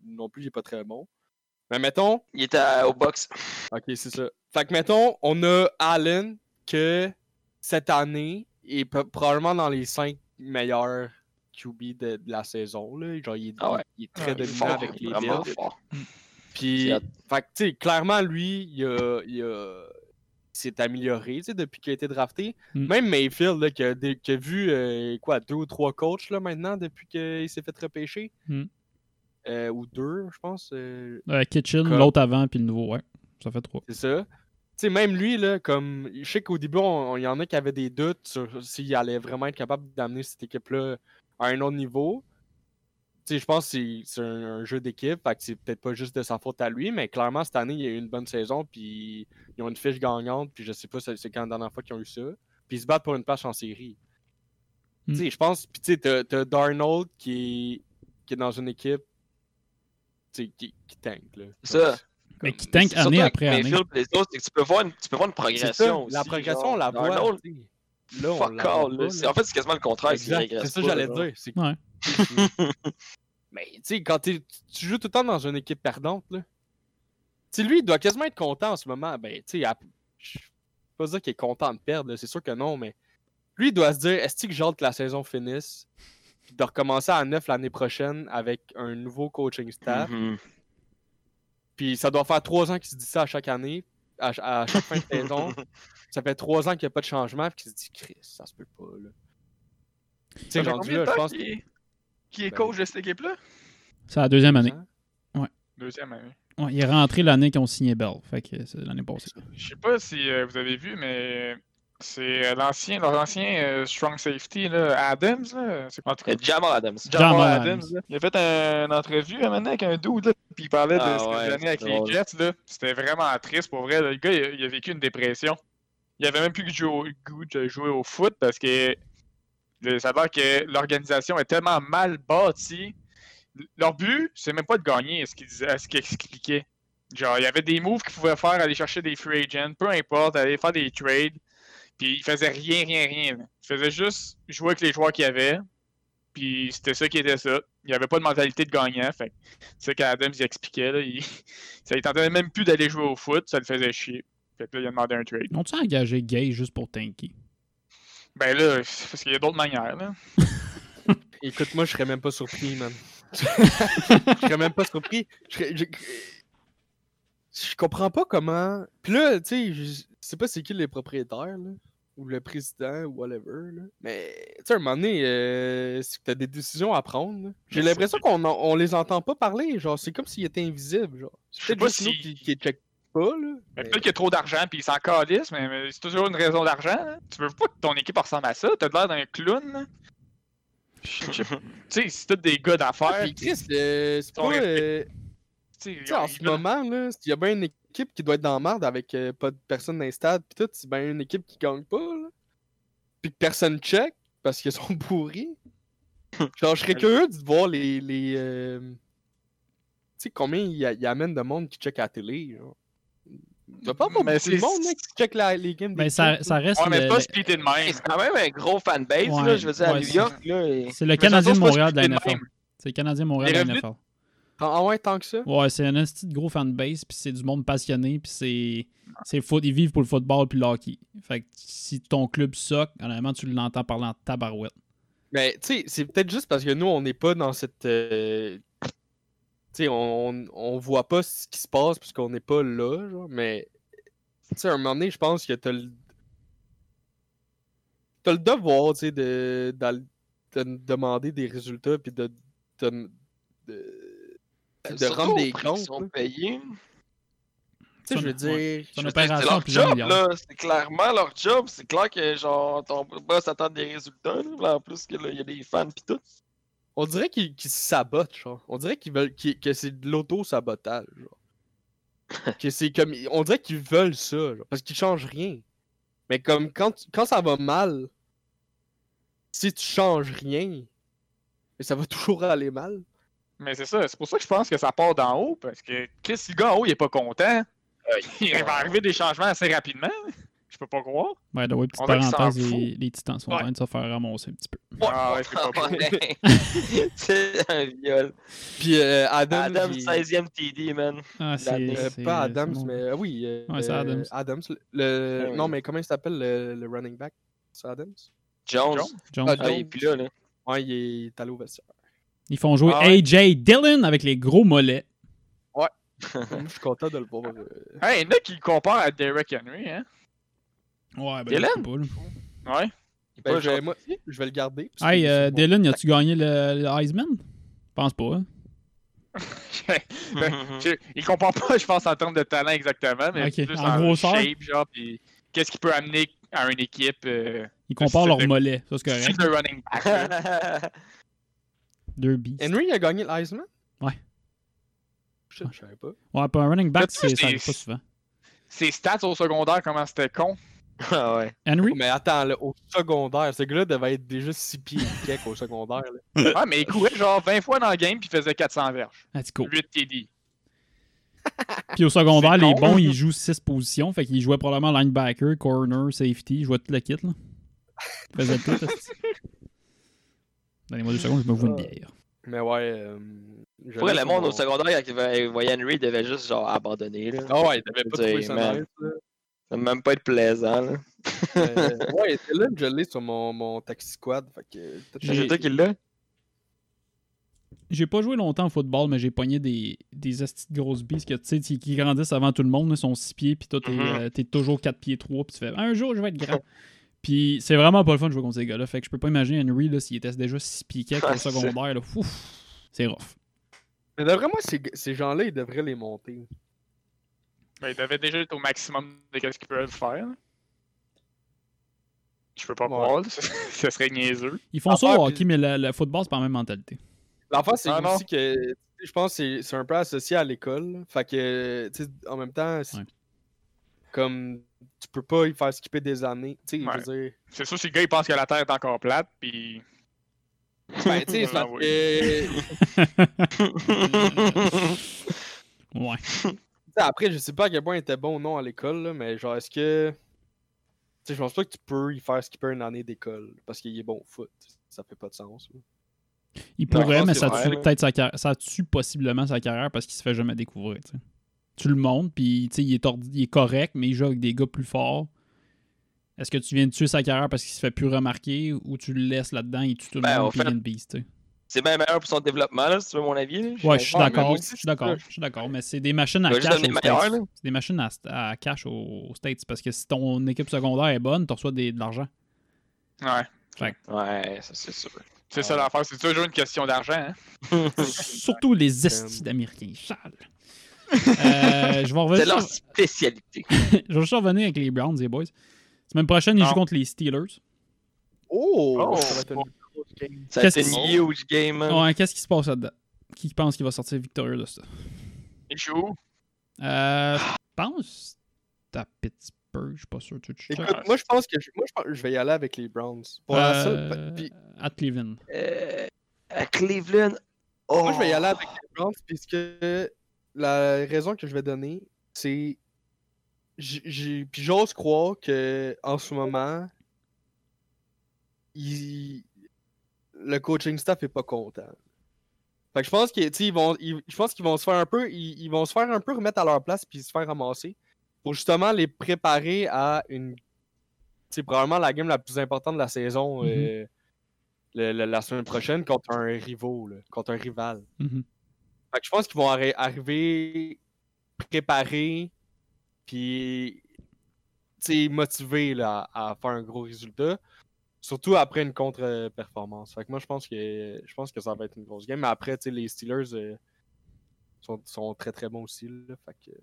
non plus, il est pas très bon. Mais mettons, Il était au box. ok, c'est ça. Fait que, mettons, on a Allen que cette année est p- probablement dans les 5 meilleurs QB de, de la saison. Là. Genre, il est, Ah ouais. il est très Il est dominant fort, avec les Bills. Puis, fait tu sais, clairement, lui, il a, il a- il s'est amélioré, tu sais, depuis qu'il a été drafté. Mm. Même Mayfield, là, qui, a, dé- qui a vu, euh, quoi, deux ou trois coachs, là, maintenant, depuis qu'il s'est fait repêcher. Mm. Euh, ou deux, je pense. euh, Euh, Kitchen, Comme- l'autre avant, puis le nouveau, ouais. Ça fait trois. c'est ça. Tu sais, même lui, là, comme. Je sais qu'au début, on- il y en a qui avaient des doutes sur s'il allait vraiment être capable d'amener cette équipe-là à un autre niveau. Je pense que c'est- c'est un, un jeu d'équipe, fait que c'est peut-être pas juste de sa faute à lui, mais clairement, cette année, il y a eu une bonne saison, puis ils ont une fiche gagnante, puis je sais pas c'est quand la dernière fois qu'ils ont eu ça. Puis ils se battent pour une place en série. Mm. Sais, je pense, puis tu sais, t'as- t'as Darnold qui est, qui est dans une équipe, tu sais, qui, qui tank, là. Ça. Mais qui tank année après année. Mayfield et les autres, c'est que tu peux voir une, tu peux voir une progression ça, aussi. la progression, genre, on la voit. Darnold. Là, on Fuck all. En fait, c'est quasiment le contraire. c'est ça que j'allais dire. c'est- Ouais. *laughs* Mais tu sais, quand tu joues tout le temps dans une équipe perdante, là. Tu sais, lui, il doit quasiment être content en ce moment. Ben, tu sais, à- je peux pas dire qu'il est content de perdre, c'est sûr que non, mais lui, il doit se dire est-ce que j'ai hâte que la saison finisse, puis de recommencer à 9 l'année prochaine avec un nouveau coaching staff. Mhm. Puis ça doit faire trois ans qu'il se dit ça à chaque année, à, ch- à chaque fin de saison. *laughs* Ça fait trois ans qu'il n'y a pas de changement, puis qu'il se dit Chris, ça se peut pas, là. Tu sais, là, je pense. qu'il est- qu'il est Ben, coach de cette équipe-là? C'est la deuxième année. Deuxième année. Ouais, il est rentré l'année qu'ils ont signé Bell. Fait que c'est l'année passée. Je sais pas si euh, vous avez vu, mais c'est euh, l'ancien, leur ancien euh, strong safety, là, Adams. Là, c'est en tout cas, Jamal Adams. Jamal Jamal Adams. Adams. là. Il a fait un- une entrevue à un moment donné avec un dude, là, puis il parlait de Ah ce qu'il ouais, avec les. Jets. là. C'était vraiment triste pour vrai. Le gars, il a, il a vécu une dépression. Il avait même plus le goût le goût de jouer au foot parce que ça a l'air que l'organisation est tellement mal bâtie. Leur but, c'est même pas de gagner, disait, ce qu'il expliquait. Genre, il y avait des moves qu'ils pouvaient faire, aller chercher des free agents, peu importe, aller faire des trades. Puis il faisait rien, rien, rien. là. Il faisait juste jouer avec les joueurs qu'il y avait. Puis c'était ça qui était ça. Il n'y avait pas de mentalité de gagnant. Fait c'est ça qu'Adams expliquait. Là. Il, *laughs* ça, il tentait même plus d'aller jouer au foot. Ça le faisait chier. Fait que là, il a demandé un trade. Ont-tu engagé Gay juste pour tanker? Ben là, parce qu'il y a d'autres manières. Là. *laughs* Écoute, moi, je serais même pas surpris, man. *laughs* je serais même pas surpris. Je, serais- je... je comprends pas comment. Puis là, tu sais, je sais pas c'est qui les propriétaires, là. Ou le président, ou whatever, là. Mais, tu sais, à un moment donné, euh, c'est que t'as des décisions à prendre. J'ai Mais l'impression qu'on on les entend pas parler. Genre, c'est comme s'ils étaient invisibles, genre. C'est peut-être juste nous si- qui, qui check pas, là. Mais mais- Peut-être qu'il y a trop d'argent puis il s'en calisse, mais, mais c'est toujours une raison d'argent. hein. Tu veux pas que ton équipe ressemble à ça? T'as l'air d'un clown. je- *laughs* Tu sais, c'est tous des gars d'affaires. puis Chris, euh, c'est pas. euh, tu sais, Tu sais, en ils ce moment, là, il y a bien une équipe qui doit être dans la merde avec euh, pas de personne dans les stades pis tout, c'est bien une équipe qui gagne pas, là. Pis que personne check parce qu'ils sont *laughs* pourris. Genre, je serais *laughs* curieux de voir les. les euh, Tu sais, combien il y, a- il amène de monde qui check à la télé, genre. Il doit pas avoir Mais beaucoup de c'est- monde, là, qui check la- les games des Ben, ça, ça reste. Ouais, mais le- c'est pas le- splitté de même. C'est quand même un gros fanbase, Ouais, là, je veux dire, à New c'est- York. Là, et- C'est le Mais de Canadien pas Montréal de la NFL. C'est le Canadien Montréal Les de la NFL. Ah ouais, tant que ça? Ouais, c'est un de gros fanbase, puis c'est du monde passionné, puis c'est c'est foot, ils vivent pour le football puis le hockey. Fait que si ton club soque, honnêtement, tu l'entends parler en tabarouette. Mais tu sais, c'est peut-être juste parce que nous, on n'est pas dans cette. euh, Tu on, on, on voit pas ce qui se passe puisqu'on n'est pas là, genre, mais. Tu sais, à un moment donné, je pense que t'as le. T'as le devoir, tu sais, de, d'aller- de demander des résultats puis de. de, de, de Surtout rendre des comptes. qu'ils sont payés. Tu sais, je veux Ça, ouais. dire. C'est leur job, là. C'est clairement leur job. C'est clair que, genre, ton boss attend des résultats, là. En plus, que, là, il y a des fans pis tout. On dirait qu'ils se sabotent, genre. On dirait qu'ils veulent que c'est de l'auto-sabotage, genre. *laughs* que c'est comme. On dirait qu'ils veulent ça, genre, parce qu'ils changent rien. Mais comme quand, ça va mal, si tu changes rien, ça va *laughs* toujours aller mal. Mais c'est ça, c'est pour ça que je pense que ça part d'en haut, parce que Chris, si le gars en haut il est pas content, *laughs* il va arriver des changements assez rapidement. Je peux pas croire. Ouais, de ouais, petite parenthèse, les, les titans sont en Ouais. train de se faire ramasser un petit peu. Ah ouais, c'est pas beau. Ouais. *laughs* c'est un viol. Puis euh, Adam. Adam, il- 16e TD, man. Ah, euh, c'est. pas c'est Adams, bon. mais. euh, oui. euh, Ouais, c'est euh, Adams. le- Ah oui. Non, mais comment il s'appelle le, le running back? C'est Adams? Jones. Jones? Jones. Ah, Ah, il est plus là, là. Ouais, il est allé au vestiaire. Ils font jouer Ah ouais. AJ Dillon avec les gros mollets. *laughs* Moi, je suis content de le voir. euh, Hey, il y en a qui le comparent à Derek Henry, hein. Ouais, ben, Dylan? pas. Ouais. Ben, je, moi, je vais le garder. Hey, euh. Dylan, as-tu gagné le, le Heisman? Je pense pas. hein. Ben, *laughs* je- il compare pas, je pense, en termes de talent exactement, mais plus en en, grosseur. shape, genre, pis qu'est-ce qu'il peut amener à une équipe. Euh, Ils comparent leurs de- mollets. Ça, c'est correct. c'est le running back. *laughs* beasts. Henry a gagné l'Heisman Ouais. Je je savais pas. Ouais, pour un running back, ça arrive pas souvent. Ses stats au secondaire, comment c'était con? Ah ouais. Henry? Mais attends, là, au secondaire, ce gars-là devait être déjà 6 pieds et quelques au secondaire. Là. Ouais, *laughs* mais il courait genre 20 fois dans le game puis il faisait 400 verges. Ah, c'est cool. 8 TD. Puis au secondaire, les con. bons, ils jouent 6 positions. Fait qu'ils jouaient probablement linebacker, corner, safety. Ils jouaient tout le kit, là. Ils faisaient tout. *laughs* Donnez-moi deux secondes, je me vois une bière. Mais ouais. Euh, le monde mon- au secondaire, quand il voyait Henry, il devait juste genre abandonner. Là. Ah ouais, il devait pas trouver là. Ça va même pas être plaisant. Là. Euh, *laughs* ouais, là, je l'ai sur mon, mon taxi squad. Fait que. J'ai- C'est toi qui l'as? J'ai pas joué longtemps au football, mais j'ai pogné des, des astis de grosses bises que, tu sais, qui grandissent avant tout le monde. Ils sont 6 pieds, puis toi, t'es Mhm. euh, t'es toujours 4 pieds 3, puis tu fais un jour, je vais être grand. puis c'est vraiment pas le fun de jouer contre ces gars-là. Fait que je peux pas imaginer Henry, là, s'il était déjà 6 pieds 4 Ah, au c'est- secondaire, là. Ouf, c'est rough. Mais d'après moi, ces, ces gens-là, ils devraient les monter. Ben, il devait déjà être au maximum de ce qu'ils peuvent faire. Je peux pas Ouais. voir, là. *laughs* ce serait niaiseux. Ils font ça au hockey, mais le, le football, c'est pas la même mentalité. L'enfant, c'est Ah, aussi que. Je pense que c'est- c'est un peu associé à l'école. Fait que, tu sais, en même temps, Ouais. comme tu peux pas y faire skipper des années. Tu sais, Ouais. je veux dire. C'est sûr, si le gars il pense que la Terre est encore plate, puis. Ben, tu sais, *laughs* c'est Ah parce oui. que- *laughs* Ouais. Tu après, je sais pas à quel point il était bon ou non à l'école, mais genre, est-ce que. Tu sais, je pense pas que tu peux y faire skipper une année d'école parce qu'il est bon au foot. Ça fait pas de sens. là. Il pourrait, mais ça tue peut-être sa carrière. Ça tue possiblement sa carrière parce qu'il se fait jamais découvrir. tu. Tu le montes, puis tu sais, il est, ordi- il est correct, mais il joue avec des gars plus forts. Est-ce que tu viens de tuer sa carrière parce qu'il se fait plus remarquer ou tu le laisses là-dedans, il tue tout le Ben, monde au puis il est une beast, tu sais? C'est bien meilleur pour son développement, là, si tu veux mon avis. Ouais, je suis Ouais, d'accord. Je suis d'accord. Je suis d'accord. Mais c'est des machines à cash. C'est des machines à, à cash aux States. Parce que si ton équipe secondaire est bonne, tu reçois des- de l'argent. Ouais. Ouais, ça c'est sûr. C'est ça l'affaire. C'est toujours une question d'argent. Hein? *laughs* Surtout les estis d'Américains. Sale. Euh, je vais revenir. C'est leur sur- spécialité. *laughs* Je vais juste revenir avec les Browns, les boys. Semaine prochaine, ils Non. jouent contre les Steelers. Oh! Oh! Ça va être une. Ça a Qu'est-ce été qu'ils- une huge game. man. Ouais, qu'est-ce qui se passe là-dedans? Qui pense qu'il va sortir victorieux de ça? Il joue. Euh, je pense à Pittsburgh, je suis pas sûr. Tu tu. Écoute, moi je pense que je, moi, je pense que je vais y aller avec les Browns. Pour la seule- Euh, puis- à Cleveland. Euh, à Cleveland? Oh. Moi, je vais y aller avec les Browns puisque la raison que je vais donner, c'est. j'ai- j'ai- Puis j'ose croire que en ce moment, il- le coaching staff est pas content. Fait que je pense qu'ils ils vont, ils- je pense qu'ils vont se faire un peu, ils, ils vont se faire un peu remettre à leur place puis se faire ramasser pour justement les préparer à une, c'est probablement la game la plus importante de la saison Mhm. euh, le- le- la semaine prochaine contre un rivaux, là, contre un rival. Mhm. Fait que je pense qu'ils vont arri- arriver préparés, puis motivés là, à, à faire un gros résultat. Surtout après une contre-performance. Fait que moi, je pense que je pense que ça va être une grosse game. Mais après, tu sais, les Steelers euh, sont, sont très très bons aussi. Là, fait que...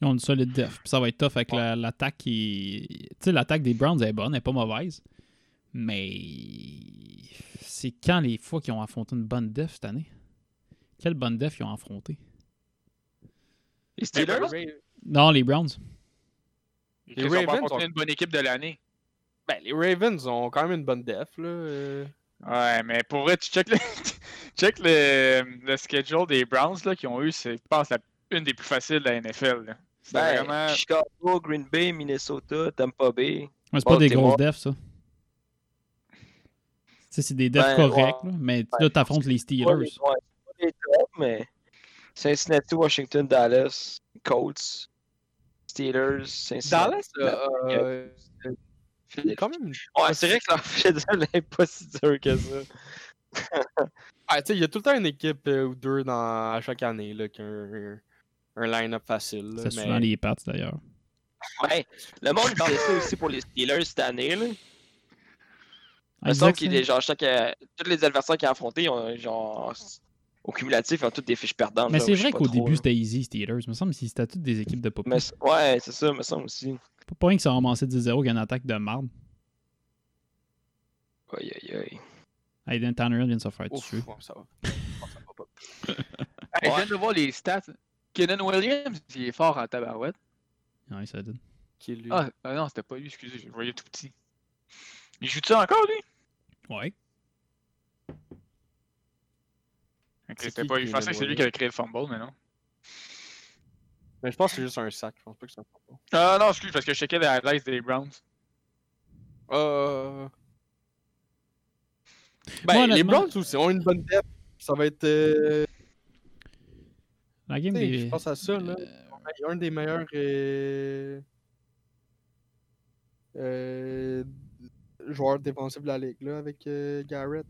Ils ont une solide def. Puis ça va être tough avec la- l'attaque qui. Tu sais, l'attaque des Browns est bonne, elle est pas mauvaise. Mais. C'est quand les fois qu'ils ont affronté une bonne def cette année? Quelle bonne def ils ont affronté? Les Steelers? Non, les Browns. Ils ont pas Ravens affronté ont- une bonne équipe de l'année. Ben, les Ravens ont quand même une bonne def. Là. euh. Ouais, mais pour vrai, tu check le, *laughs* check le, le schedule des Browns là, qui ont eu, c'est, je pense, la, une des plus faciles de la NFL. là. Ben, vraiment. Chicago, Green Bay, Minnesota, Tampa Bay. Ouais, c'est pas des grosses defs, ça. Tu sais, c'est des defs Ben, corrects, ouais. là, mais Ouais. là, t'affrontes les Pas les, Steelers. ouais, c'est pas les top, mais Cincinnati, Washington, Dallas, Colts, Steelers, Cincinnati. Dallas, euh, euh. Quand même. Ouais, c'est vrai que leur schedule n'est pas si dur que ça. *laughs* Ah, tu sais, il y a tout le temps une équipe euh, ou deux dans, à chaque année là, qui a un, un line-up facile. C'est mais- souvent les Pats, d'ailleurs. Ouais, le monde disait ça aussi pour les Steelers cette année. Là. Ah, Il me ils semble que les, genre, chaque, euh, tous les adversaires qu'ils ont affrontés, ont, genre, au cumulatif, ils ont toutes des fiches perdantes. Mais c'est vrai qu'au début, c'était easy, Steelers. Il me semble que c'était toutes des équipes de pop. Ouais, c'est ça, me semble aussi. Pas pour rien qu'ils sont ramassés 10-0 qu'il y a une attaque de marde. Aïe, aïe, aïe. Aiden Tanner vient de se faire ouais, ça va. *laughs* Oh, ça va pas. Hey, Je viens de voir les stats. Kenan Williams, il est fort en tabarouette. Ouais, ça donne. Qui est lui? Ah, ah non, c'était pas lui, excusez, je le voyais tout petit. Il joue-tu encore, lui? Ouais. C'est pas. Je pensais que c'est lui qui avait créé le fumble, mais non. Mais je pense que c'est juste un sac. Je pense pas que c'est un fumble. Ah non, excuse, parce que je checkais les highlights des Browns. Euh, Ben, Moi, les Browns aussi ont une bonne depth. Ça va être. euh, La game tu sais, des. Je pense à ça, là. Un des meilleurs. euh, euh, joueurs défensifs de la ligue, là, avec euh, Garrett.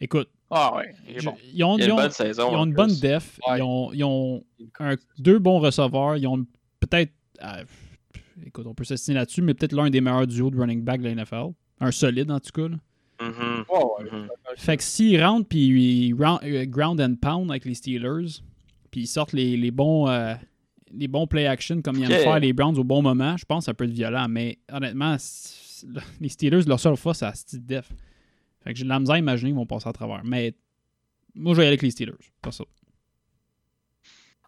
Écoute, Ah ouais, il est je- bon. ils ont, Il ils une ont- bonne saison. ils ont en une plus. bonne def. Ouais. Ils ont, ils ont un- deux bons receveurs. Ils ont peut-être. euh, écoute, on peut s'estimer là-dessus, mais peut-être l'un des meilleurs duos de running back de la NFL. Un solide, en tout cas. là. Mhm. Ouais, ouais. Mhm. Fait que s'ils rentrent puis ils round, euh, ground and pound avec les Steelers, puis ils sortent les, les bons euh, les bons play action comme ils aiment Ok. faire les Browns au bon moment, je pense que ça peut être violent. Mais honnêtement, les Steelers, leur seule fois, c'est à Steve Def. Fait que j'ai de la misère à imaginer qu'ils vont passer à travers. Mais moi, je vais y aller avec les Steelers. Pas ça.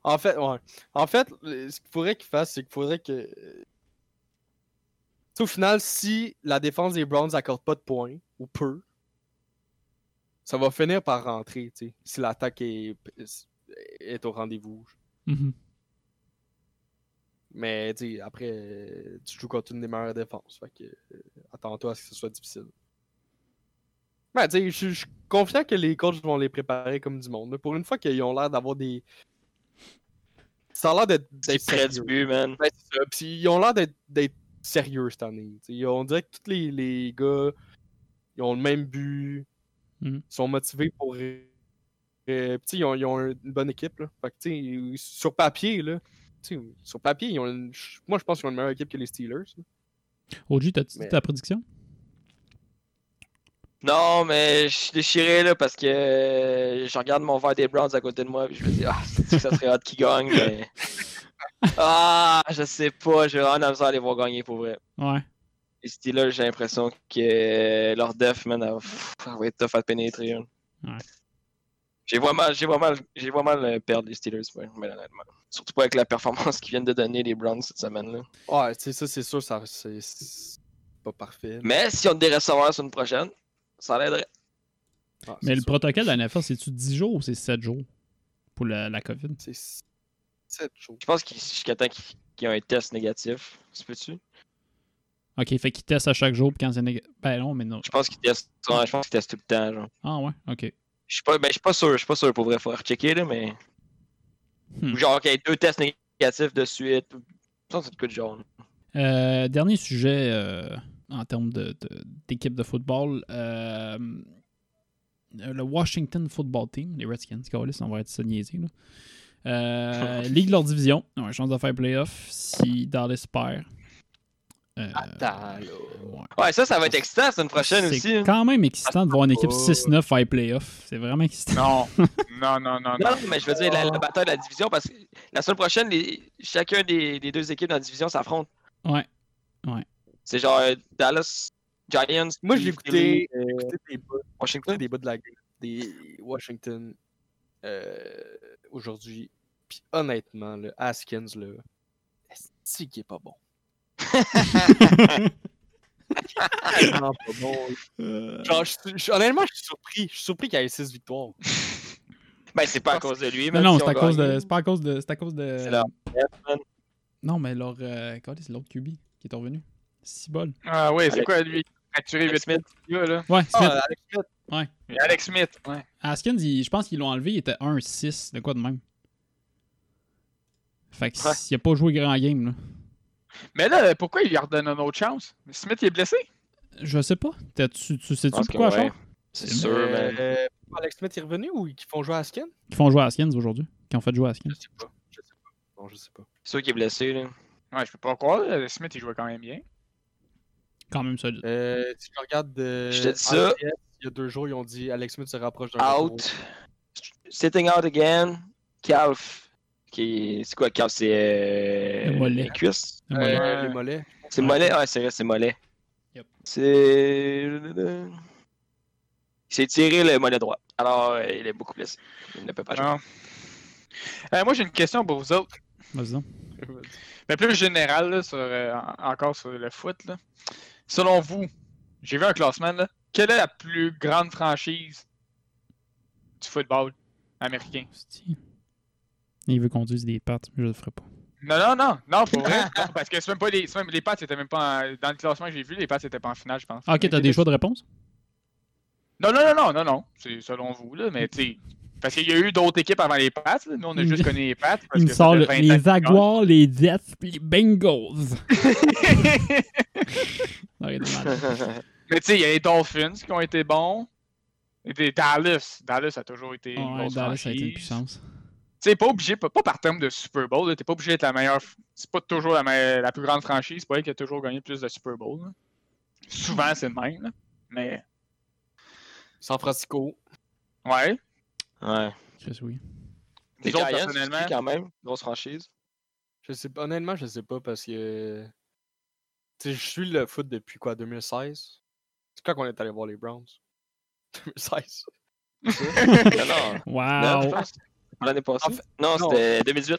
En fait, ouais. En fait, le- ce qu'il faudrait qu'il fasse, c'est qu'il faudrait que. euh, au final, si la défense des Browns accorde pas de points, ou peu, ça va finir par rentrer, tu sais, si l'attaque est, est au rendez-vous. Mhm. Mais, tu sais, après, euh, tu joues contre une des meilleures défenses. Fait que, euh, attends-toi à ce que ce soit difficile. Sais, je suis confiant que les coachs vont les préparer comme du monde. Pour une fois qu'ils ont l'air d'avoir des. Ça a l'air d'être près du but, man. Ça. Puis ils ont l'air d'être- sérieux cette année. On dirait que tous les, les gars ils ont le même but. Mhm. Ils sont motivés pour. euh, puis, ils, ont, ils ont une bonne équipe. Là. Fait que, t'sais, sur papier, là, sur papier, ils ont une- moi je pense qu'ils ont une meilleure équipe que les Steelers. là. OG, t'as-tu dit Mais- ta prédiction? Non, mais je suis déchiré là parce que euh, je regarde mon verre des Browns à côté de moi et je me dis, ah, c'est que ça serait hâte qui gagne, mais. *laughs* Ah, je sais pas, j'ai vraiment la à les voir gagner pour vrai. Ouais. Les Steelers, j'ai l'impression que leur def, man, elle va être tough à pénétrer. hein. Ouais. J'ai vraiment, j'ai vraiment, j'ai vraiment euh, perdre les Steelers, ouais, mais honnêtement. Surtout pas avec la performance *laughs* qu'ils viennent de donner les Browns cette semaine-là. Ouais, t'sais, ça c'est sûr, ça, c'est pas parfait. Mais si on a des receveurs sur une prochaine, ça l'aiderait. Ah, Mais le sûr. protocole de la NFL, c'est-tu 10 jours ou c'est 7 jours pour la, la COVID? C'est 7 jours. Je pense qu'il jusqu'à temps qu'il qu'il y ait un test négatif. Se peut-tu? Ok, fait qu'ils testent à chaque jour, puis quand c'est négatif. Ben non, mais non. Je pense qu'il teste. je pense qu'il teste tout le temps, genre. Ah ouais, ok. Je suis pas, ben, je suis pas sûr, je suis pas sûr pour vrai, faudrait rechecker là, mais. Hmm. Ou genre qu'il y ait deux tests négatifs de suite. Ça, c'est le coup de genre. Euh, dernier sujet euh, en termes de- de- d'équipe de, football. euh, le Washington Football Team, les Redskins, câlisse, on va être ça niaiser, là. Euh, *laughs* Ligue leur division, une chance de faire playoff si Dallas perd. Euh, Attends, là. ouais. Ouais, ça, ça va être excitant, c'est une prochaine C'est aussi. hein. quand même excitant de voir une équipe pas. 6-9 faire playoff. C'est vraiment excitant. *laughs* Non. non, non, non, Non, non. mais je veux dire, la, la bataille de la division, parce que la semaine prochaine, les, chacun des, des deux équipes dans la division s'affrontent. Ouais. C'est genre euh, Dallas, Giants. Moi, j'ai écouté, euh, j'ai écouté des bouts Washington? des bouts de la game des Washington euh, aujourd'hui. Puis honnêtement, le Haskins, là, c'est qui est pas bon? *laughs* Pas bon. Genre, je suis- je- honnêtement, je suis surpris. Je suis surpris qu'il y ait 6 victoires. *laughs* Ben, c'est pas à cause de lui, Mais même non, si c'est à cause de. C'est pas à cause de. C'est à cause de. C'est leur. Non, mais leur. Euh, c'est l'autre QB qui est revenu. Si bol. Ah ouais, c'est quoi lui? Alex 8 Smith. gars, là? Ouais, Smith. Ah, Alex Smith, Et Alex Smith, ouais. Haskins, il- je pense qu'ils l'ont enlevé, il était 1-6, de quoi de même. Fait que Ouais. s'il a pas joué grand game, là. Mais là, pourquoi il lui redonne une autre chance? Smith, il est blessé? Je sais pas. T'as- Tu, tu sais-tu pourquoi, ouais. C'est C'est sûr, euh, Alex Smith est revenu ou qu'ils font jouer à Haskins? Ils font jouer à Haskins aujourd'hui. Qui ont fait jouer à Haskins. Je sais pas. Je sais pas. Non, je sais pas. C'est sûr qu'il est blessé, là. Ouais, je peux pas croire. Smith, il jouait quand même bien. Quand même solide. Euh, si je regarde de. Je te dis ça. Il y a deux jours, ils ont dit Alex Smith se rapproche d'un retour. Out. Sitting out again. Calf. Qui... C'est quoi, calf? C'est. Euh... Le mollet. les cuisses? Le Euh, mollet. les mollets. C'est Ouais. mollet? Ouais, c'est vrai, c'est mollet. Yep. C'est. Il s'est tiré le mollet droit. Alors, euh, il est beaucoup blessé. Il ne peut pas jouer. Euh, moi, j'ai une question pour vous autres. Vas-y. Mais plus générale, là, sur, euh, en- encore sur le foot. Là. Selon vous, j'ai vu un classement, là. Quelle est la plus grande franchise du football américain? Hostie. Il veut qu'on dise des pattes, mais je le ferai pas. Non, non, non, non, pour vrai. *laughs* non, parce que c'est même pas les. Même, les Pats étaient même pas en- Dans le classement que j'ai vu, les Pats étaient pas en finale, je pense. Ah, ok, t'as des choix de réponse? Non, non, non, non, non, non. C'est selon vous, là, mais tu sais. Parce qu'il y a eu d'autres équipes avant les Pats. là. Nous, on a juste connu les Pats. parce Il me que sort fait le- 20 ans les Jaguars, les Jets, puis les Bengals. *laughs* *laughs* *laughs* mais tu sais, il y a les Dolphins qui ont été bons. Et des Dallas. Dallas a toujours été une Ouais, grosse Dallas a été une puissance. Tu sais, pas obligé, pas, pas par terme de Super Bowl. T'es pas obligé d'être la meilleure. C'est pas toujours la, la plus grande franchise. C'est pas elle qui a toujours gagné plus de Super Bowl. là. Souvent, c'est le même. là. Mais, San Francisco. ouais. Ouais. Chris, oui. Les autres, Giants, personnellement- quand même, grosse franchise. Je sais pas, honnêtement, je sais pas parce que. Tu sais, je suis le foot depuis quoi, 2016 C'est quand qu'on est allé voir les Browns? *laughs* 2016. *laughs* non, non. Non, Wow. pense. L'année passée? En fait- non, non. c'était 2018.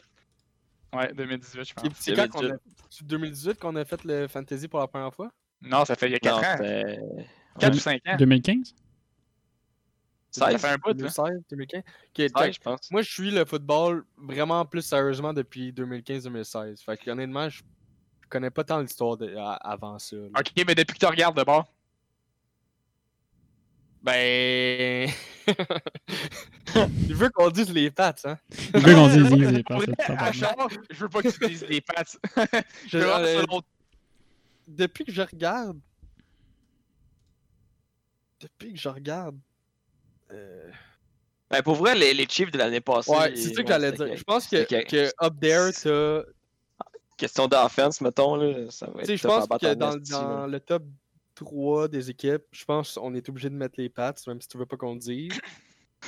Ouais, 2018, je pense. C'est- quand qu'on a. 2018. C'est 2018 qu'on a fait le fantasy pour la première fois? Non, ça fait il y a 4 Non, ans. c'était 4 ou 5 ans. 2015? Ça 16. fait un bout, là. 2016, 2015. Ok, 16, fait- je pense. Moi, je suis le football vraiment plus sérieusement depuis 2015-2016. Fait que honnêtement, je connais pas tant l'histoire de- avant ça. là. Ok, mais depuis que tu regardes de bord. Ben. *laughs* *laughs* Je veux qu'on dise les pattes, hein. Je veux qu'on dise les. *laughs* Charles, je veux pas que tu dises des pattes. Je- je veux euh, depuis que je regarde. Depuis que je regarde. Euh, Ben, pour vrai, les, les Chiefs de l'année passée. Ouais, c'est ça que j'allais dire. Je pense que, que up there, t'as. Question d'offense, mettons, là, ça va Tu être sais, je pense que dans, esti, dans le top 3 des équipes, je pense qu'on est obligé de mettre les Pats, même si tu veux pas qu'on le dise. *laughs*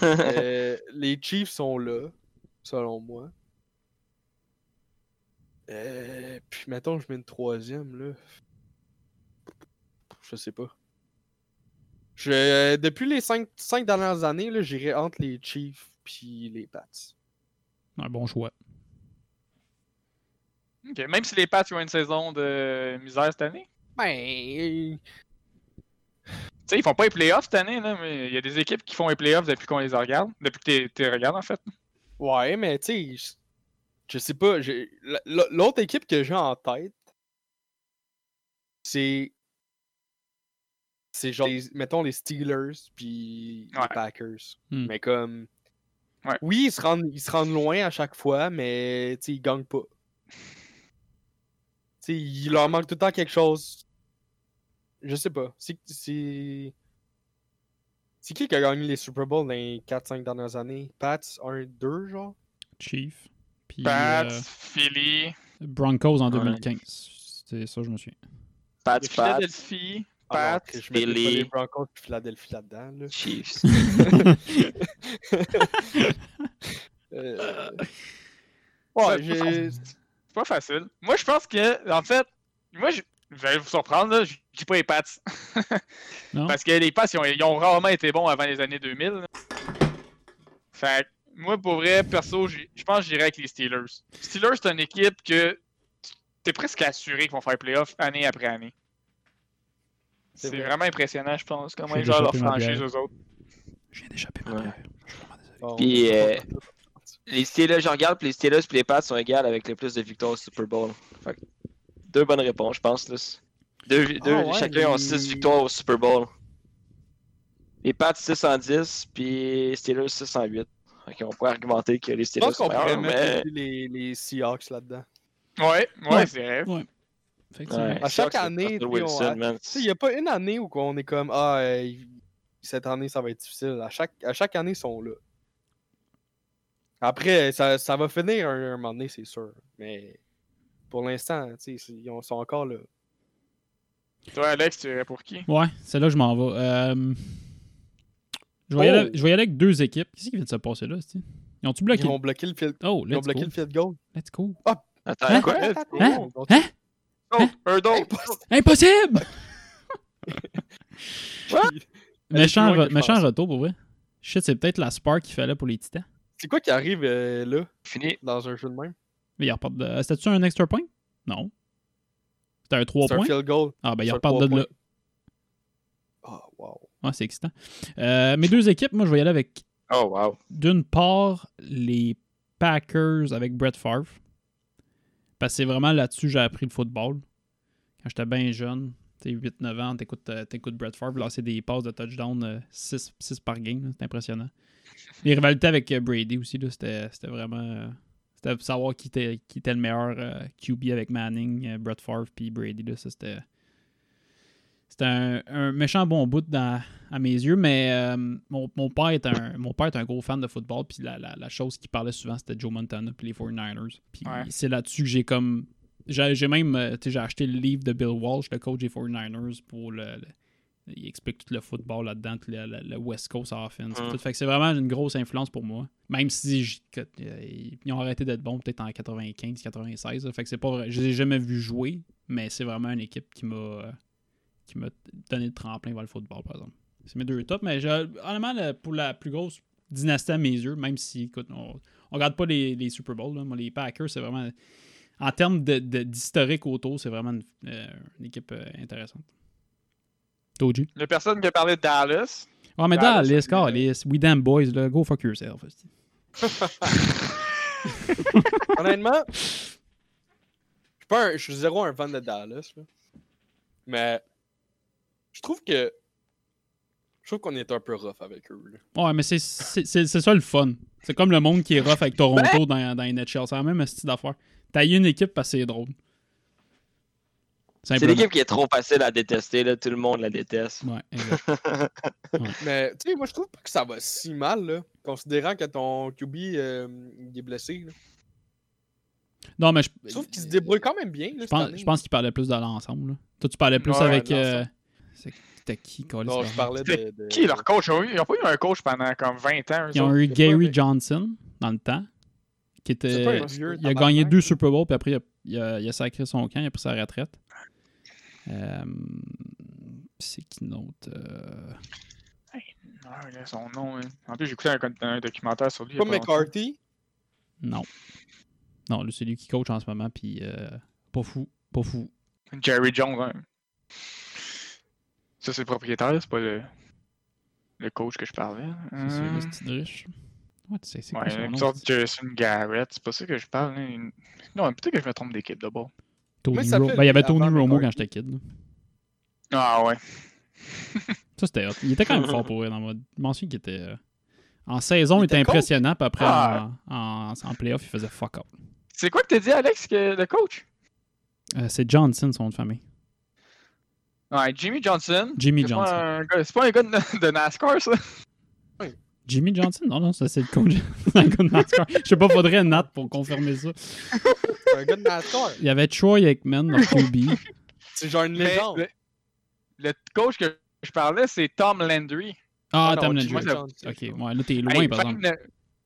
Euh, les Chiefs sont là, selon moi. Euh, puis mettons, je mets une troisième, là. Je sais pas. Je, euh, depuis les 5 dernières années, là, j'irais entre les Chiefs puis les Pats. Un bon choix. Ok, Même si les Pats ont une saison de misère cette année? Ben. Tu sais, ils font pas les playoffs cette année, là, mais il y a des équipes qui font les playoffs depuis qu'on les regarde. Depuis que t'es- tu les regardes, en fait. Ouais, mais tu sais, je- sais pas. L'autre équipe que j'ai en tête, c'est. C'est genre, les- mettons, les Steelers puis Ouais. les Packers. Hmm. Mais comme. Ouais. Oui, ils se, rendent, ils se rendent loin à chaque fois, mais ils gagnent pas. Tu sais, il leur manque tout le temps quelque chose. Je sais pas. C'est. C'est c'est qui qui a gagné les Super Bowls dans les 4-5 dernières années? Pats 1-2, genre? Chief. Puis Pats, euh, Philly, Broncos en Ouais. 2015. C'est ça, je me souviens. Pats, Pats, Philadelphie, Pats, je pas Philly. les Broncos puis Philadelphie là-dedans. Là. Chiefs. *laughs* *laughs* Euh, Ouais, j'ai. C'est pas facile. Moi, je pense que, en fait, moi, je, je vais vous surprendre, là, je dis pas les Pats. *laughs* Non? Parce que les Pats, ils ont, ils ont rarement été bons avant les années 2000. là. Fait que, moi, pour vrai, perso, je pense que j'irais avec les Steelers. Steelers, c'est une équipe que t'es presque assuré qu'ils vont faire playoff année après année. C'est C'est vrai. vraiment impressionnant, je pense, comment ils gèrent leur franchise, eux autres. Je viens d'échapper ma Ouais. bière. Je suis vraiment désolé. Puis, euh, Les Steelers, je regarde, puis les Steelers puis les Pats sont égales avec le plus de victoires au Super Bowl. Fait que deux bonnes réponses, je pense. Là. Deux, deux- Ah ouais, chacun ont les- 6 victoires au Super Bowl. Les Pats 6 en 10, puis Steelers 6 en 8. Fait on pourrait argumenter que les Je Steelers pense sont qu'on pourrait mettre mais... les, les Seahawks là-dedans. Ouais, ouais, Ouais. c'est vrai. Ouais, À chaque année, il n'y a pas une année où on est comme Ah, euh, cette année, ça va être difficile. À chaque, à chaque année, ils sont là. Après, ça, ça va finir un, un moment donné, c'est sûr. Mais pour l'instant, tu sais, c'est- ils ont- sont encore là. Toi, Alex, tu irais pour qui? Ouais, c'est là que je m'en vais. Euh, Je vais, aller, Oh! je vais y aller avec deux équipes. Qu'est-ce qui vient de se passer là? Ils ont-tu bloqué? Ils ont bloqué le field, Oh, ils ont bloqué go. le field goal. Let's go. Attends, Hein? quoi? Hein? Hein? Hein? Oh, un d'autre! Impossible! *laughs* Méchant, re- méchant retour, pour vrai. Shit, c'est peut-être la spark qu'il fallait pour les titans. C'est quoi qui arrive euh, là, Fini. dans un jeu de même? Mais ils repartent de... euh, C'était-tu un extra point? Non. C'était un 3 C'est un points? field goal. Ah, ben ils repartent trois de là. points. Ah, wow. Ah, c'est excitant. Euh, mes deux équipes, moi, je vais y aller avec, Oh, wow. d'une part, les Packers avec Brett Favre. Parce que c'est vraiment là-dessus que j'ai appris le football. Quand j'étais bien jeune. tu sais, 8-9 ans, t'écoutes, euh, t'écoutes Brett Favre lancer des passes de touchdown 6, par game. C'est impressionnant. Les rivalités avec euh, Brady aussi, là, c'était, c'était vraiment. euh, c'était savoir qui était, qui était le meilleur euh, QB avec Manning, euh, Brett Favre puis Brady. Là, ça, c'était. C'était un, un méchant bon bout dans, à mes yeux, mais euh, mon, mon père est un, mon père est un gros fan de football, puis la, la, la chose qu'il parlait souvent, c'était Joe Montana puis les 49ers. Puis Ouais. c'est là-dessus que j'ai comme... J'ai même, euh, tu sais, j'ai acheté le livre de Bill Walsh, le coach des 49ers, pour le... le- il explique tout le football là-dedans, le, le- le West Coast offense. Mm. tout. Fait que c'est vraiment une grosse influence pour moi. Même si que- euh, ils ont arrêté d'être bons peut-être en 95-96. là. Fait que c'est pas vrai. Je les ai jamais vus jouer, mais c'est vraiment une équipe qui m'a qui m'a donné le tremplin vers le football, par exemple. C'est mes deux tops, mais je- honnêtement, le- pour la plus grosse dynastie à mes yeux, même si, écoute, on, on regarde pas les, les Super Bowls, là. Moi, les Packers, c'est vraiment. En termes de- de- d'historique autour, c'est vraiment une, euh, une équipe euh, intéressante. Toji. Il y a personne qui a parlé de Dallas. Ouais, mais Dallas, Dallas, Carlis, We Damn Boys, là, go fuck yourself. *laughs* Honnêtement, je suis pas un- je suis zéro un fan de Dallas. là. Mais je trouve que. Je trouve qu'on est un peu rough avec eux. là. Ouais, mais c'est c'est- c'est- c'est ça le fun. C'est comme le monde qui est rough avec Toronto dans, dans NHL. C'est la même style d'affaire. T'as eu une équipe parce que c'est drôle. C'est l'équipe qui est trop facile à détester, là. Tout le monde la déteste. Ouais, *laughs* exact. *laughs* Mais tu sais, moi je trouve pas que ça va si mal, là, considérant que ton QB euh, il est blessé. là. Non, mais je, Je trouve qu'il se débrouille quand même bien. Là, je cette pense, année. je pense qu'il parlait plus de l'ensemble. là. Toi, tu parlais plus Ouais, avec. euh, C'était qui, Colin? Non, je parlais de. de- Qui est leur coach? Ils ont eu- ils ont pas eu un coach pendant comme 20 ans. Ils ont autres. eu Gary. Johnson dans le temps. Qui était, pas un vieux il a gagné deux Super Bowls, puis après, il a, il a- il a sacré son camp, il a pris sa retraite. Euh, c'est qui d'autre euh, Ah, là, son nom. hein. En plus, j'ai écouté un, un documentaire sur lui. Pas. McCarthy? Non. Non, lui, c'est lui qui coach en ce moment, puis euh, pas fou. Pas fou. Jerry Jones, hein. Ça, c'est le propriétaire, c'est pas le, le coach que je parlais. C'est c'est Hum, le style riche. Ouais, tu sais, c'est quoi Ouais, son une nom? sorte de Jason Garrett, c'est pas ça que je parle. hein. Une- Non, peut-être que je me trompe d'équipe d'abord. Tony Comment il Ro- s'appelait, Ben, il y avait Tony Romo quand j'étais kid. là. Ah ouais. Ça, c'était hot. Il était quand même fort pour vrai dans mode. Je m'en souviens qu'il était. euh, En saison, il, Il était impressionnant, puis après, Ah. en, en, en playoff, il faisait fuck out. C'est quoi que t'as dit, Alex, que le coach? Euh, c'est Johnson, son nom de famille. Ouais, Jimmy Johnson. Jimmy C'est Johnson. pas un gars- C'est pas un gars de, de NASCAR, ça? Jimmy Johnson? Non, non, ça, c'est le coach. *laughs* un gars de NASCAR. Je sais pas, faudrait Nat pour confirmer ça. Un gars de NASCAR. Il y avait Troy Aikman, leur QB. C'est genre une Mais légende. le, le coach que je parlais, c'est Tom Landry. Ah, Ah non, Tom Landry. Ok, ouais, là, t'es loin, Hey, par exemple. 29,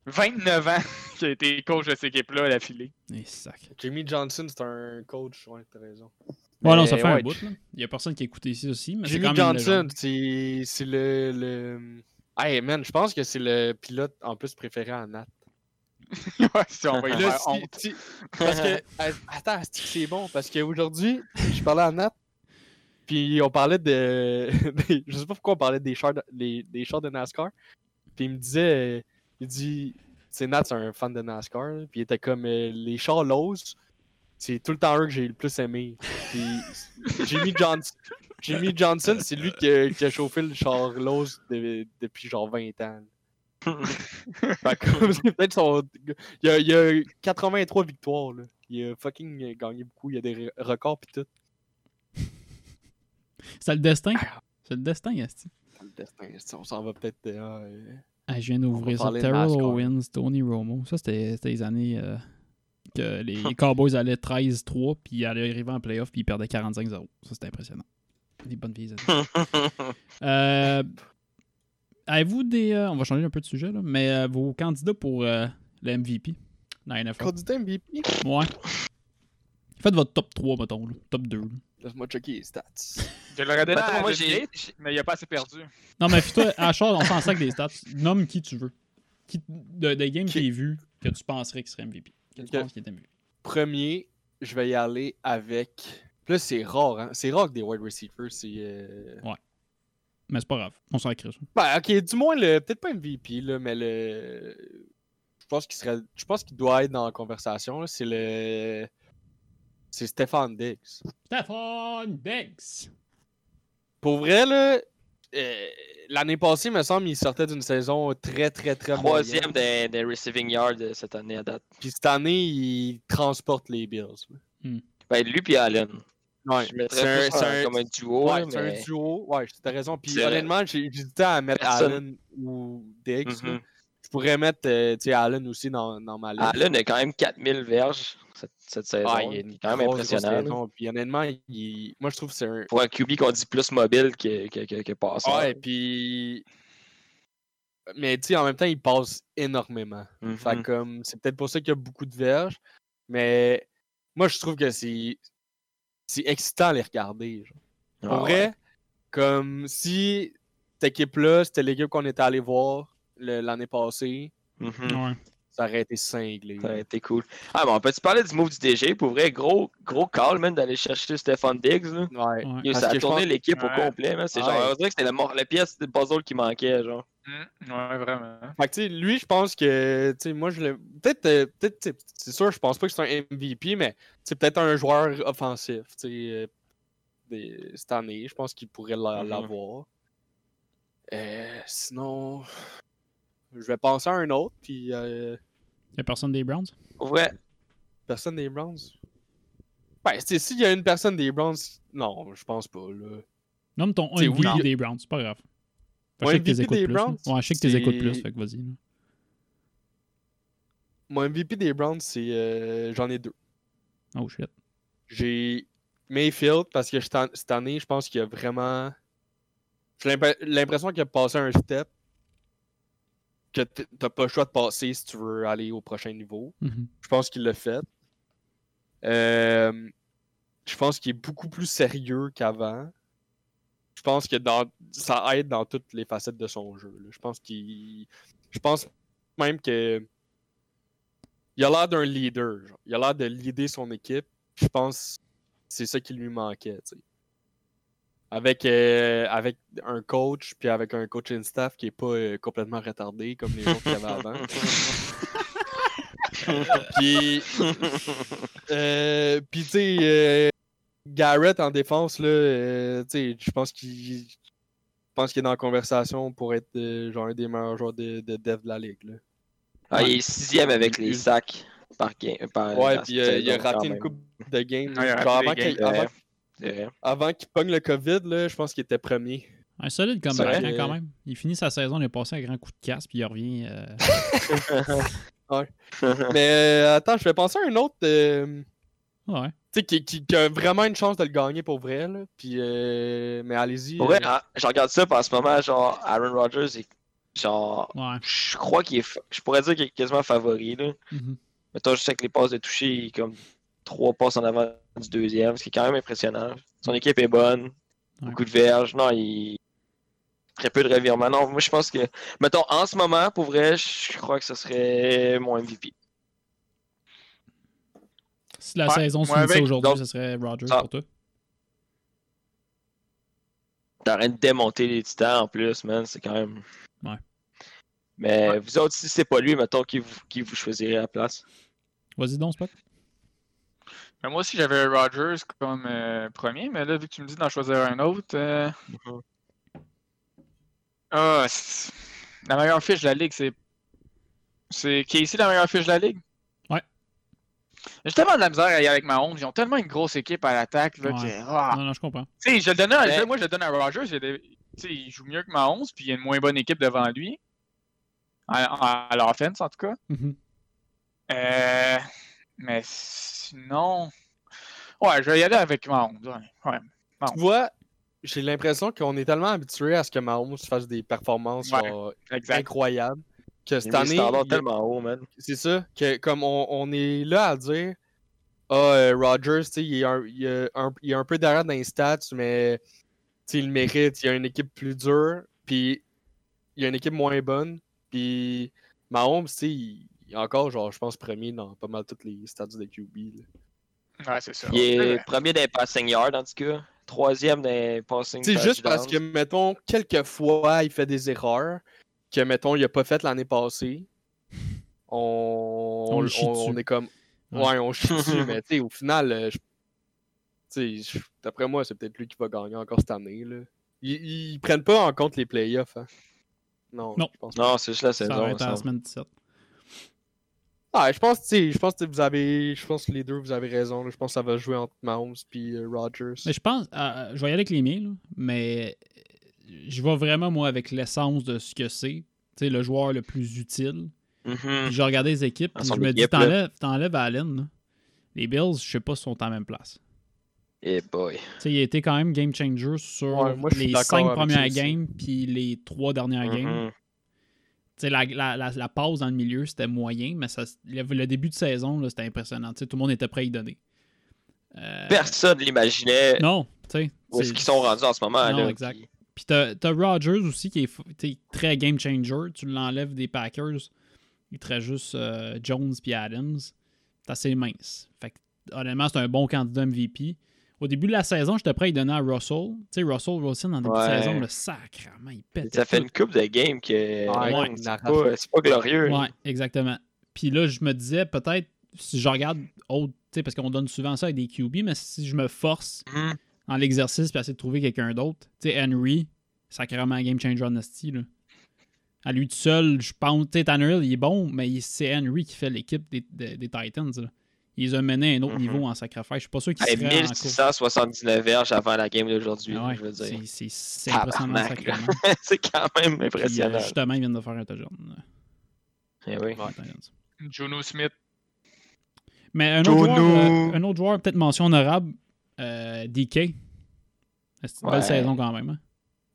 29 ans *laughs* qu'il a été coach de cette équipe-là à la filée. Eh, sac. Jimmy Johnson, c'est un coach. Ouais, t'as raison. Ouais, non, ça fait un bout, là. Il y a personne qui a écouté ici aussi, mais c'est Jimmy quand même une Johnson, c'est c'est le, le. Hey man, je pense que c'est le pilote en plus préféré en Nat. *laughs* ouais, si on va y Là, faire si- honte. si- parce que. *laughs* Attends, c'est bon? Parce qu'aujourd'hui, je parlais à Nat. Puis on parlait de. *laughs* je sais pas pourquoi on parlait des chars de, les- des chars de NASCAR. Puis il me disait. euh, Il dit. C'est Nat, c'est un fan de NASCAR. Puis il était comme. euh, les chars Lowe's, c'est tout le temps eux que j'ai le plus aimé. Puis Jimmy Johnson. Jimmy Johnson, c'est lui qui a, qui a chauffé le char Lowe's de- depuis genre 20 ans. *laughs* Fait que, c'est peut-être son. Il y, a, il a 83 victoires, là. Il a fucking gagné beaucoup. Il y a des re- records pis tout. C'est le destin. C'est le destin, Esti. C'est le destin. c'est- On s'en va peut-être. euh, Ah, je viens d'ouvrir ça. Terrell. Owens, Tony Romo. Ça, c'était c'était les années euh, que les Cowboys allaient 13-3, puis ils allaient arriver en playoff, puis ils perdaient 45-0. Ça, c'était impressionnant. Des bonnes vieilles années. *laughs* Euh, Avez-vous des. euh, on va changer un peu de sujet, là, mais euh, vos candidats pour euh, le MVP dans la NFL? Candidat MVP. Ouais. Faites votre top 3, mettons. là. Top 2. là. Laisse-moi checker les stats. Je l'aurais donné à moi, j'ai- mais il a pas assez perdu. Non, mais toi, à Charles, on s'en sac des stats. Nomme qui tu veux. Qui, de, des games Qui- que tu vu que tu penserais qu'il serait MVP. Premier, je vais y aller avec. Là, c'est rare, hein. C'est rare que des wide receivers, c'est. euh, Mais c'est pas grave. On s'en crée ça. Ben, ok, du moins, le... peut-être pas MVP, là, mais le. Je pense qu'il serait. Je pense qu'il doit être dans la conversation. C'est le. C'est Stéphane Diggs. Stephon Diggs. pour vrai, là, euh, l'année passée, me semble, il sortait d'une saison très, très, très Troisième des, des receiving yards cette année à date. Puis cette année, il transporte les Bills. Ben, lui puis Allen. Ouais, Je mettrais c'est un- comme un duo. Ouais, c'est un duo. Ouais, t'as raison. Puis honnêtement, j'ai j'hésitais à mettre Personne. Allen ou Diggs. là. Mhm. Je pourrais mettre euh, tu sais, Allen aussi dans, dans ma liste. Allen a quand même 4000 verges cette, saison. Ah, il une quand même impressionnant. Puis honnêtement, il- moi je trouve que c'est un. Pour un QB qu'on dit plus mobile que, que, que, que passeur. Ouais, puis. Mais tu sais, en même temps, il passe énormément. Mhm. que, comme, c'est peut-être pour ça qu'il y a beaucoup de verges. Mais moi, je trouve que c'est. C'est excitant à les regarder. genre. Ah, ouais. vrai, comme si cette équipe-là, c'était l'équipe qu'on était allé voir l'année passée, Mhm. Ouais. Ça aurait été cinglé. Ça aurait été cool. Ah, bon, on peut-tu parler du move du DG? Pour vrai, gros, gros call, man, d'aller chercher Stefan Diggs. Là. Ouais. Ça a tourné pense- l'équipe au complet. man. C'est Ouais. genre, on dirait que c'était la, mor- la pièce de puzzle qui manquait. genre. Hmm, Ouais, vraiment. Fait que, tu sais, lui, je pense que, tu sais, moi, je l'ai. Peut-être, euh, peut-être, tu sais, c'est sûr, je pense pas que c'est un MVP, mais c'est peut-être un joueur offensif, tu sais, euh, cette année. Je pense qu'il pourrait Mhm. l'avoir. Euh, sinon, je vais penser à un autre, puis euh, Y a personne des Browns? Vrai, personne des Browns? Ouais, sais, s'il y a une personne des Browns, non, je pense pas, là. Nomme ton MVP oui. des Browns, c'est pas grave. Je sais que t'es écoutes plus. Browns? Ouais, je sais que t'es écoutes plus, c'est- fait que vas-y. Mon MVP des Browns, c'est. euh, J'en ai deux. Oh shit. J'ai Mayfield parce que cette an- cette année, je pense qu'il a vraiment. J'ai l'imp- l'impression qu'il a passé un step que t'as pas le choix de passer si tu veux aller au prochain niveau. Mhm. Je pense qu'il l'a fait. Euh, je pense qu'il est beaucoup plus sérieux qu'avant. Je pense que dans, ça aide dans toutes les facettes de son jeu. là. Je pense qu'il. Je pense même que. Il a l'air d'un leader. genre. Il a l'air de leader son équipe. Je pense que c'est ça qui lui manquait. Avec, euh, avec un coach, puis avec un coaching staff qui est pas euh, complètement retardé comme les autres qu'il y avait avant. *laughs* puis, euh, puis tu sais, euh, Garrett en défense, là, euh, tu sais, je pense qu'il pense qu'il est dans la conversation pour être euh, genre un des meilleurs joueurs de, de dev de la ligue. Là. ah, il est sixième avec les sacs par game. Par, Ouais, par puis euh, il a raté une coupe de a genre avant. Avant qu'il pogne le COVID, là, je pense qu'il était premier. Un solide vrai. hein, quand même. Il finit sa saison, il a passé un grand coup de casse, puis il revient. euh, *laughs* *laughs* Mais euh, attends, je vais penser à un autre. euh, Ouais. tu sais, qui, qui- qui a vraiment une chance de le gagner pour vrai. Là. Puis, euh, mais allez-y. Pour vrai, euh, ah, je regarde ça, puis en ce moment, genre, Aaron Rodgers est. Genre, Ouais. je crois qu'il est. fa- Je pourrais dire qu'il est quasiment favori, là. Mhm. Mettons, je sais que les passes de toucher, il est comme trois passes en avant du deuxième, ce qui est quand même impressionnant. Son équipe est bonne, beaucoup de verges. Non, il. Très peu de revirements. Non, moi je pense que. Mettons, en ce moment, pour vrai, je crois que ce serait mon MVP. Si la Ouais, saison se finissait avec- aujourd'hui, ce serait Rogers Ah. pour toi. T'arrêtes de démonter les titans en plus, man. C'est quand même. Ouais. Mais vous autres, si c'est pas lui, mettons, qui vous, qui vous choisirez à la place. Vas-y donc, Spot. Mais moi aussi, j'avais Rogers comme euh, premier, mais là, vu que tu me dis d'en choisir un autre. euh. Ah, la meilleure fiche de la ligue, c'est. C'est qui est ici la meilleure fiche de la ligue? Ouais. J'ai tellement de la misère à y aller avec ma honte. Ils ont tellement une grosse équipe à l'attaque. là, Ouais. que- ah. Non, non, je comprends. Tu sais, je le donnais à- Mais- je- moi, je le donne à Rogers. Il, des- tu sais, il joue mieux que ma 11, puis il y a une moins bonne équipe devant lui. À, à l'offense, en tout cas. Mhm. Euh, mais sinon. Ouais, je vais y aller avec ma 11. Ouais. Tu vois, j'ai l'impression qu'on est tellement habitué à ce que Mahomes fasse des performances Ouais, genre, Exact. incroyables que cette année, standard il y a- tellement haut, man. c'est ça, que comme on, on est là à dire Ah, euh, Rodgers, tu sais, il, est un- il, est un- il est un peu derrière dans les stats, mais tu sais, il le mérite. Il y a une équipe plus dure, puis il y a une équipe moins bonne. Puis Mahomes, tu sais, il, il est encore, genre, je pense, premier dans pas mal toutes les stats de QB. là. Ouais, c'est ça. Il est Ouais. premier des passing yards, en tout cas. Troisième des passing C'est juste parce que, mettons, quelques fois, il fait des erreurs que, mettons, il a pas fait l'année passée. On, est comme. Ouais. Ouais, on chie dessus, *laughs* mais tu sais, au final, euh, je- tu sais, je- d'après moi, c'est peut-être lui qui va gagner encore cette année. Là. Ils, ils prennent pas en compte les playoffs. Hein. Non, Non. je pense pas. Non, c'est juste la Ça saison. va être à la ça. semaine 17. Ah, je pense, tu sais, je pense que vous avez, je pense que les deux vous avez raison. là. Je pense que ça va jouer entre Mahomes puis euh, Rodgers. Mais je pense, euh, je vais y aller avec les miens, là, mais je vais vraiment, moi, avec l'essence de ce que c'est. Tu sais, le joueur le plus utile. Mhm. Puis je regardais les équipes, puis je me dis, t'enlèves, t'enlèves Allen. là. Les Bills, je sais pas si sont à la même place. Eh boy. Tu sais, il a été quand même game changer sur Ouais, moi, les cinq premières games, puis les trois dernières games. Mhm. Tu sais, la, la, la, la pause dans le milieu, c'était moyen, mais ça, le, le début de saison, là, c'était impressionnant. Tout le monde était prêt à y donner. Euh, Personne l'imaginait non, tu sais. où est-ce c'est- qu'ils sont rendus en ce moment. Non, là, exact. qui- Puis t'as, t'as Rodgers aussi qui est très game changer. Tu l'enlèves des Packers, il te juste euh, Jones puis Adams. C'est assez mince. Fait que, honnêtement, c'est un bon candidat MVP. Au début de la saison, j'étais prêt à y donner à Russell. Tu sais, Russell Wilson, en début Ouais. de saison, le sacrement, il pète. Ça fait une coupe de game que Ouais, ouais, il c'est pas, c'est pas glorieux. Ouais, exactement. Puis là, je me disais, peut-être, si je regarde autre, tu sais, parce qu'on donne souvent ça avec des QB, mais si je me force Mhm. dans l'exercice puis essayer de trouver quelqu'un d'autre, tu sais, Henry, sacrément game changer honesty, là. À lui tout seul, je pense, tu sais, Tannehill, il est bon, mais c'est Henry qui fait l'équipe des, des- des Titans, là. Il les a menés à un autre Mhm. niveau en sacrifice. Je suis pas sûr qu'il Hey, serait en course. 1679 verges avant la game d'aujourd'hui, Ah ouais, je veux dire. c'est- impressionnant, *laughs* c'est quand même Puis, euh, impressionnant. justement, il vient de faire un touchdown. Eh oui. Juno Smith. Mais un autre, joueur, Jono. euh, un autre joueur, peut-être mention honorable, euh, DK. C'est une Ouais. belle saison quand même. Hein?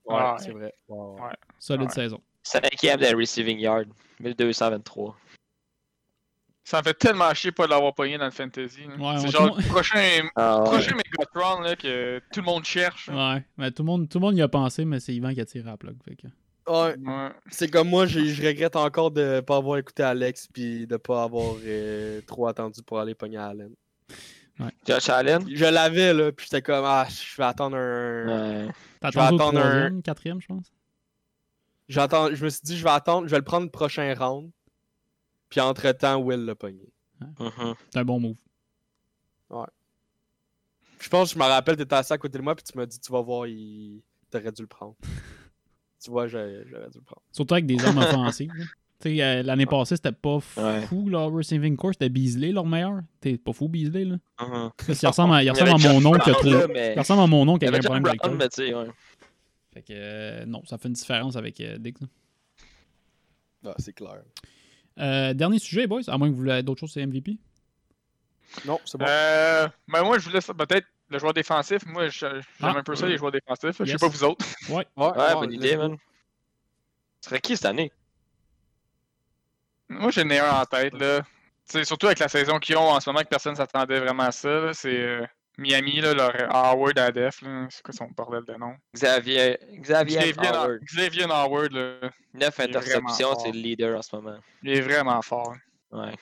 Ouais, Ouais. c'est vrai. Ouais, ouais. Ouais. Solide Ouais. saison. Cinquième des receiving yard. 1223. Ça me fait tellement chier pas de l'avoir pogné dans le fantasy. Ouais, c'est genre le prochain, Ah, ouais. prochain Megatron là, que tout le monde cherche. Ouais, mais tout le monde, tout le monde y a pensé, mais c'est Yvan qui a tiré à la plug. fait que- Ouais, Ouais. c'est comme moi, je regrette encore de pas avoir écouté Alex puis de pas avoir euh, trop attendu pour aller pogner Allen. Josh Allen? Je l'avais là, puis j'étais comme ah, je vais attendre un. Ouais. T'as Je vais attendu au attendre un- troisième, quatrième, je pense? J'attends, je me suis dit je vais attendre, je vais le prendre le prochain round. Puis entre temps, Will l'a pogné. Mhm. C'est un bon move. Je pense, je me rappelle, t'étais assis à côté de moi puis tu m'as dit tu vas voir, il t'aurais dû le prendre. *laughs* tu vois, j'ai- j'aurais dû le prendre. Surtout avec des armes offensives. là. Tu sais, euh, l'année passée, c'était pas Ouais. fou, leur receiving course. C'était Beasley, leur meilleur. T'es pas fou, Beasley, là. Mhm. Parce qu'il ressemble à, il Il ressemble à mon nom qui a trop. mais- Il ressemble à mon nom qui Il y avait un problème Brown, mais ouais. Fait que euh, non, ça fait une différence avec euh, Dick. Ah, c'est clair. Euh, dernier sujet, boys, à moins que vous voulez d'autres choses, c'est MVP. Non, c'est bon. Euh, ben moi, je vous laisse peut-être le joueur défensif. Moi, je- j'aime Ah. un peu ça, les joueurs défensifs. Je sais pas vous autres. *laughs* Ouais. ouais, Ouais, bonne idée, man. Ce serait qui cette année? Moi, j'ai né un en tête. Là. T'sais, surtout avec la saison qu'ils ont en ce moment, que personne s'attendait vraiment à ça. là. C'est euh, Miami, là, leur Howard à def. C'est quoi son bordel de nom? Xavier, Xavier Xavier, Howard. Xavier Howard, là, 9 Il est interceptions, c'est le leader en ce moment. il est vraiment fort. Ouais.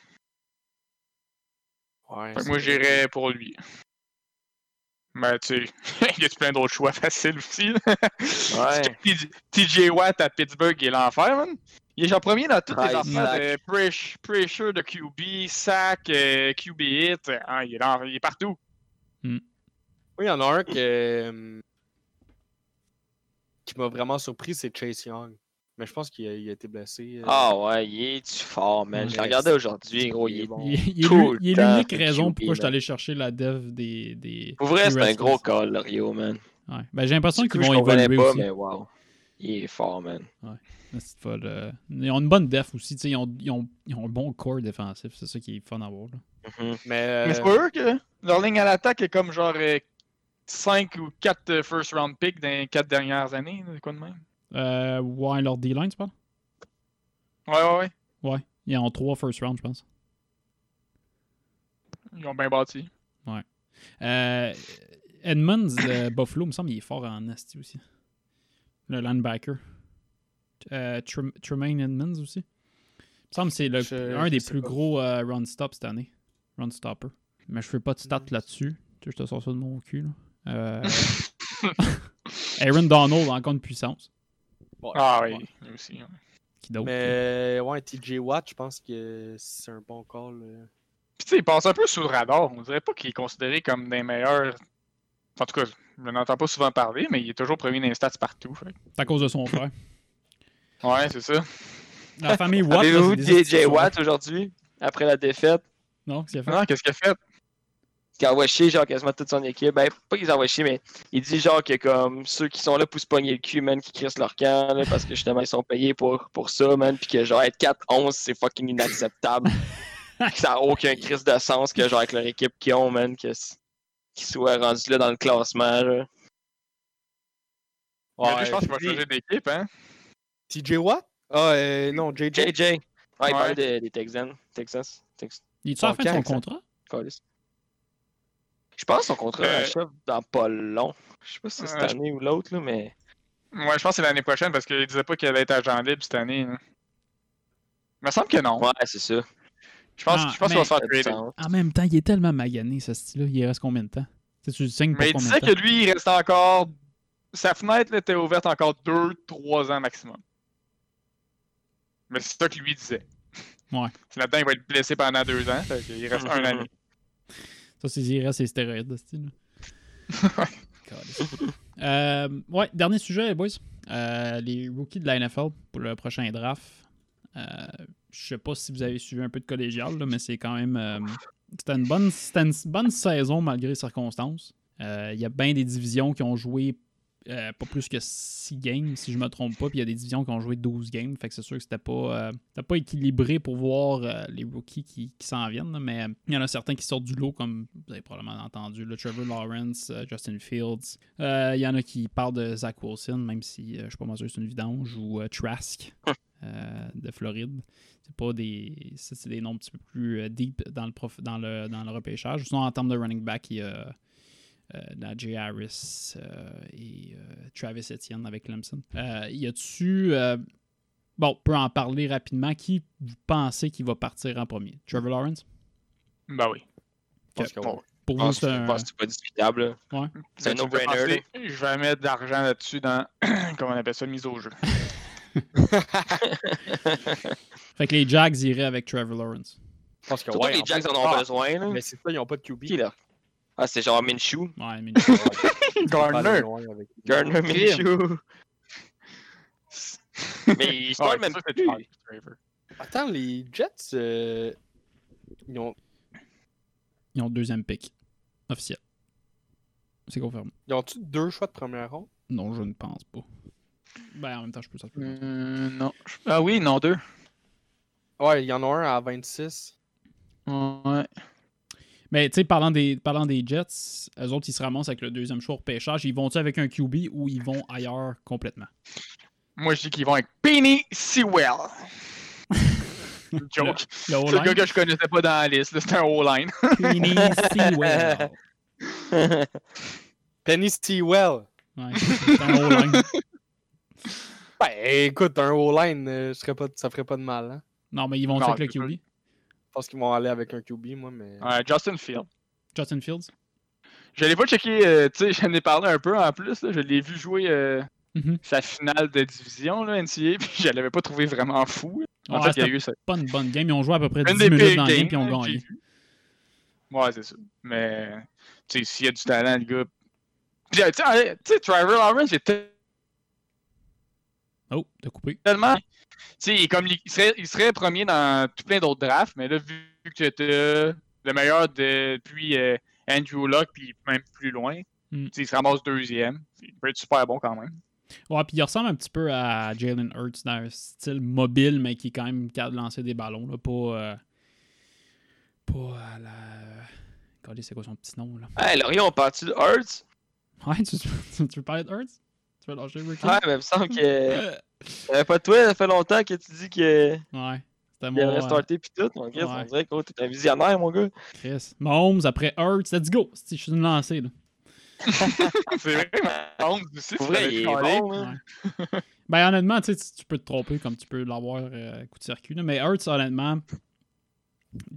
Ouais, moi, j'irais pour lui. Mais tu sais, il y a plein d'autres choix faciles aussi. Ouais. *laughs* TJ Watt à Pittsburgh, il est l'enfer, man. Il est genre premier dans toutes les affaires press- pressure de QB, sack, euh, QB hit. Ah, il, est dans- est partout. Oui, il y en a un que, euh, qui m'a vraiment surpris, c'est Chase Young. Mais je pense qu'il a, été blessé. euh, Ah ouais, il est-tu fort, man. Je l'ai regardé aujourd'hui, gros. Il est... bon. Il, il est il est l'unique raison pourquoi je suis allé chercher la dev des. des Pour vrai, c'est un gros call, Rio, man. Ouais. Ben, j'ai l'impression qu'ils vont évoluer pas, aussi. mais wow. Il est fort, man. C'est pas le- Ils ont une bonne def aussi. Ils ont, ils, ont, ils ont un bon core défensif. C'est ça qui est fun à voir. là. Mhm. Mais, euh, Mais c'est pas eux que leur ligne à l'attaque est comme genre 5 ou 4 first round picks dans les 4 dernières années. Quoi de même? Euh, ouais, leur D-line, tu parles? Ouais, ouais, ouais. Ouais. Ils ont trois first round, je pense. Ils ont bien bâti. Euh, Edmonds Buffalo, il me semble qu'il est fort en Asti aussi. Le linebacker. Euh, Trem- Tremaine Edmonds aussi. Il me semble que c'est le- Je- un je des plus pas. gros euh, run stop cette année. Run stopper. Mais je fais pas de stats Mm. là-dessus. Tu sais, Je te sors ça de mon cul. Là. *laughs* Euh, *laughs* Aaron Donald, encore une puissance. ouais, Ah ouais. oui, lui aussi. hein. Qui d'autre Mais ouais, TJ Watt, je pense que c'est un bon call. euh. Puis tu sais, il passe un peu sous le radar. On dirait pas qu'il est considéré comme des meilleurs En tout cas, je n'entends pas souvent parler, mais il est toujours premier dans les stats partout. fait. C'est à cause de son frère. Ouais, c'est ça. La famille Watt. Avez-vous DJ. Watt aujourd'hui, après la défaite? Non, qu'est-ce qu'il a fait? Non, qu'est-ce qu'il a fait? qui envoie chier genre quasiment toute son équipe. Ben, pas qu'ils envoient chier, mais il dit genre que comme ceux qui sont là pour se pogner le cul, man, qui crissent leur camp, là, parce que justement ils sont payés pour, pour ça, man, puis que genre être 4-11, c'est fucking inacceptable. que *laughs* ça a aucun crise de sens que genre avec leur équipe qu'ils ont, man, que qu'ils soient rendus là dans le classement, là. Mais lui, je pense qu'il va changer d'équipe, hein? TJ Watt? Ah, euh, non, JJ. JJ. Ouais, il parlait des, des Texans. Texas. Tex- Il est-tu fin de son contrat? Je pense que son contrat Euh, achève dans pas long. Je sais pas si c'est cette je- année ou l'autre, là, mais. Ouais, je pense que c'est l'année prochaine parce qu'il disait pas qu'il allait être agent libre cette année. là. Il me semble que non. Ouais, c'est ça. Je pense, Ah, je pense qu'il va se faire trader. En même temps, il est tellement magané, ce style-là. Il reste combien de temps? Tu sais, tu le signes pour Mais il disait que lui, il restait encore. Sa fenêtre là, était ouverte encore 2-3 ans maximum. Mais c'est ça que lui disait. Ouais. *laughs* C'est là-dedans, il va être blessé pendant 2 ans. Fait qu'il reste un *laughs* année. Ça, c'est il reste les stéroïdes, ce style. *laughs* euh, ouais, dernier sujet, les boys. Euh, les rookies de la NFL pour le prochain draft. Euh, je sais pas si vous avez suivi un peu de collégial, là, mais c'est quand même. euh, c'était une bonne, c'était une bonne saison malgré les circonstances. Euh, Il y a bien des divisions qui ont joué euh, pas plus que 6 games, si je me trompe pas. Puis il y a des divisions qui ont joué 12 games. Fait que c'est sûr que c'était pas, euh, pas équilibré pour voir euh, les rookies qui, qui s'en viennent. là. Mais il y en a certains qui sortent du lot, comme vous avez probablement entendu. Le Trevor Lawrence, Justin Fields. Il y en a qui parlent de Zach Wilson, même si je suis pas sûr que c'est une vidange. Ou Trask *laughs* euh, de Floride. C'est pas des. ça, C'est des noms un petit peu plus euh, deep dans le, prof, dans, le, dans le repêchage. Sinon, en termes de running back, il y a euh, Najee Harris euh, et euh, Travis Etienne avec Clemson. Euh, y a-tu. euh, bon, on peut en parler rapidement. Qui vous pensez qui va partir en premier? Trevor Lawrence? Ben oui. Bon. Pour vous, c'est un. pas discutable. Ouais. C'est un Ben, no-brainer. Je vais mettre de l'argent là-dessus dans. *clears throat* Comment on appelle ça, mise au jeu. *laughs* Fait que les Jags iraient avec Trevor Lawrence. Pense que ouais. les plus- en ont Ah, besoin. Là. Mais c'est ça, ils ont pas de QB. Qui là? Ah, c'est genre Minshew. Ouais, *laughs* loin avec- Gardner Minshew. *laughs* Mais ils c'est même plus. Attends, les Jets, euh, ils ont, Ils ont deuxième pick. Officiel. C'est confirmé. ils ont-tu deux choix de première ronde? Non, je ne pense pas. Ben, en même temps, je peux ça. Euh, non. Ah oui, non, deux. Ouais, il y en a un à 26. Ouais. Mais tu sais, parlant des, parlant des Jets, eux autres, ils se ramassent avec le deuxième choix au pêchage. Ils vont-tu avec un QB ou ils vont ailleurs complètement? Moi, je dis qu'ils vont avec Penny Sewell. *laughs* Joke. Le C'est le gars que je connaissais pas dans la liste. là, C'était un O-line. *laughs* Penny Sewell. *laughs* Penny Stewell. Ouais, c'est un O-line. Ben, écoute, un O-line, euh, je serais pas, ça ferait pas de mal. Hein? Non, mais ils vont Non, avec le QB. Je pense qu'ils vont aller avec un QB, moi, mais. Ouais, Justin Field. Justin Fields. Je l'ai pas checké, euh, tu sais, *laughs* j'en ai parlé un peu en plus. là, je l'ai vu jouer euh, Mhm. sa finale de division, là, NCA, *laughs* puis je l'avais pas trouvé vraiment fou. En Ouais, fait, il y a eu ça. pas une bonne game. Ils ont joué à peu près Une 10 des minutes dans la game puis ils ont gagné. Ouais, c'est ça. Mais, tu sais, s'il y a du talent, le gars. Puis, tu sais, Trevor Lawrence, j'ai Oh, t'as coupé. tellement. Tu sais, il, est comme, il, serait, il serait premier dans tout plein d'autres drafts, mais là, vu que t'as le meilleur depuis euh, Andrew Luck, puis même plus loin, Mm. il se ramasse deuxième. Il peut être super bon quand même. Ouais, puis il ressemble un petit peu à Jalen Hurts dans un style mobile, mais qui est quand même capable de lancer des ballons. Là, pas. euh, pas à la. Regardez, c'est quoi son petit nom là? Hey, Lorion, on parle-tu de Hurts? Ouais, tu, tu, tu veux parler de Hurts? Tu veux lâcher Ricky? Ouais, mais il me semble que. *laughs* Euh, pas toi, ça fait longtemps que tu dis que. ouais. C'était Il mon. aimerait euh, starter pis tout. Mon gars, ouais. on dirait que oh, t'es un visionnaire, mon gars. Chris. Mahomes après Hurts. Let's go! Si Je suis une lancée là. *laughs* c'est vrai, Mahomes aussi. Tu vrai, il est bon. Ouais. ben honnêtement, tu sais, tu peux te tromper comme tu peux l'avoir euh, coup de circuit. là, mais Hurts, honnêtement,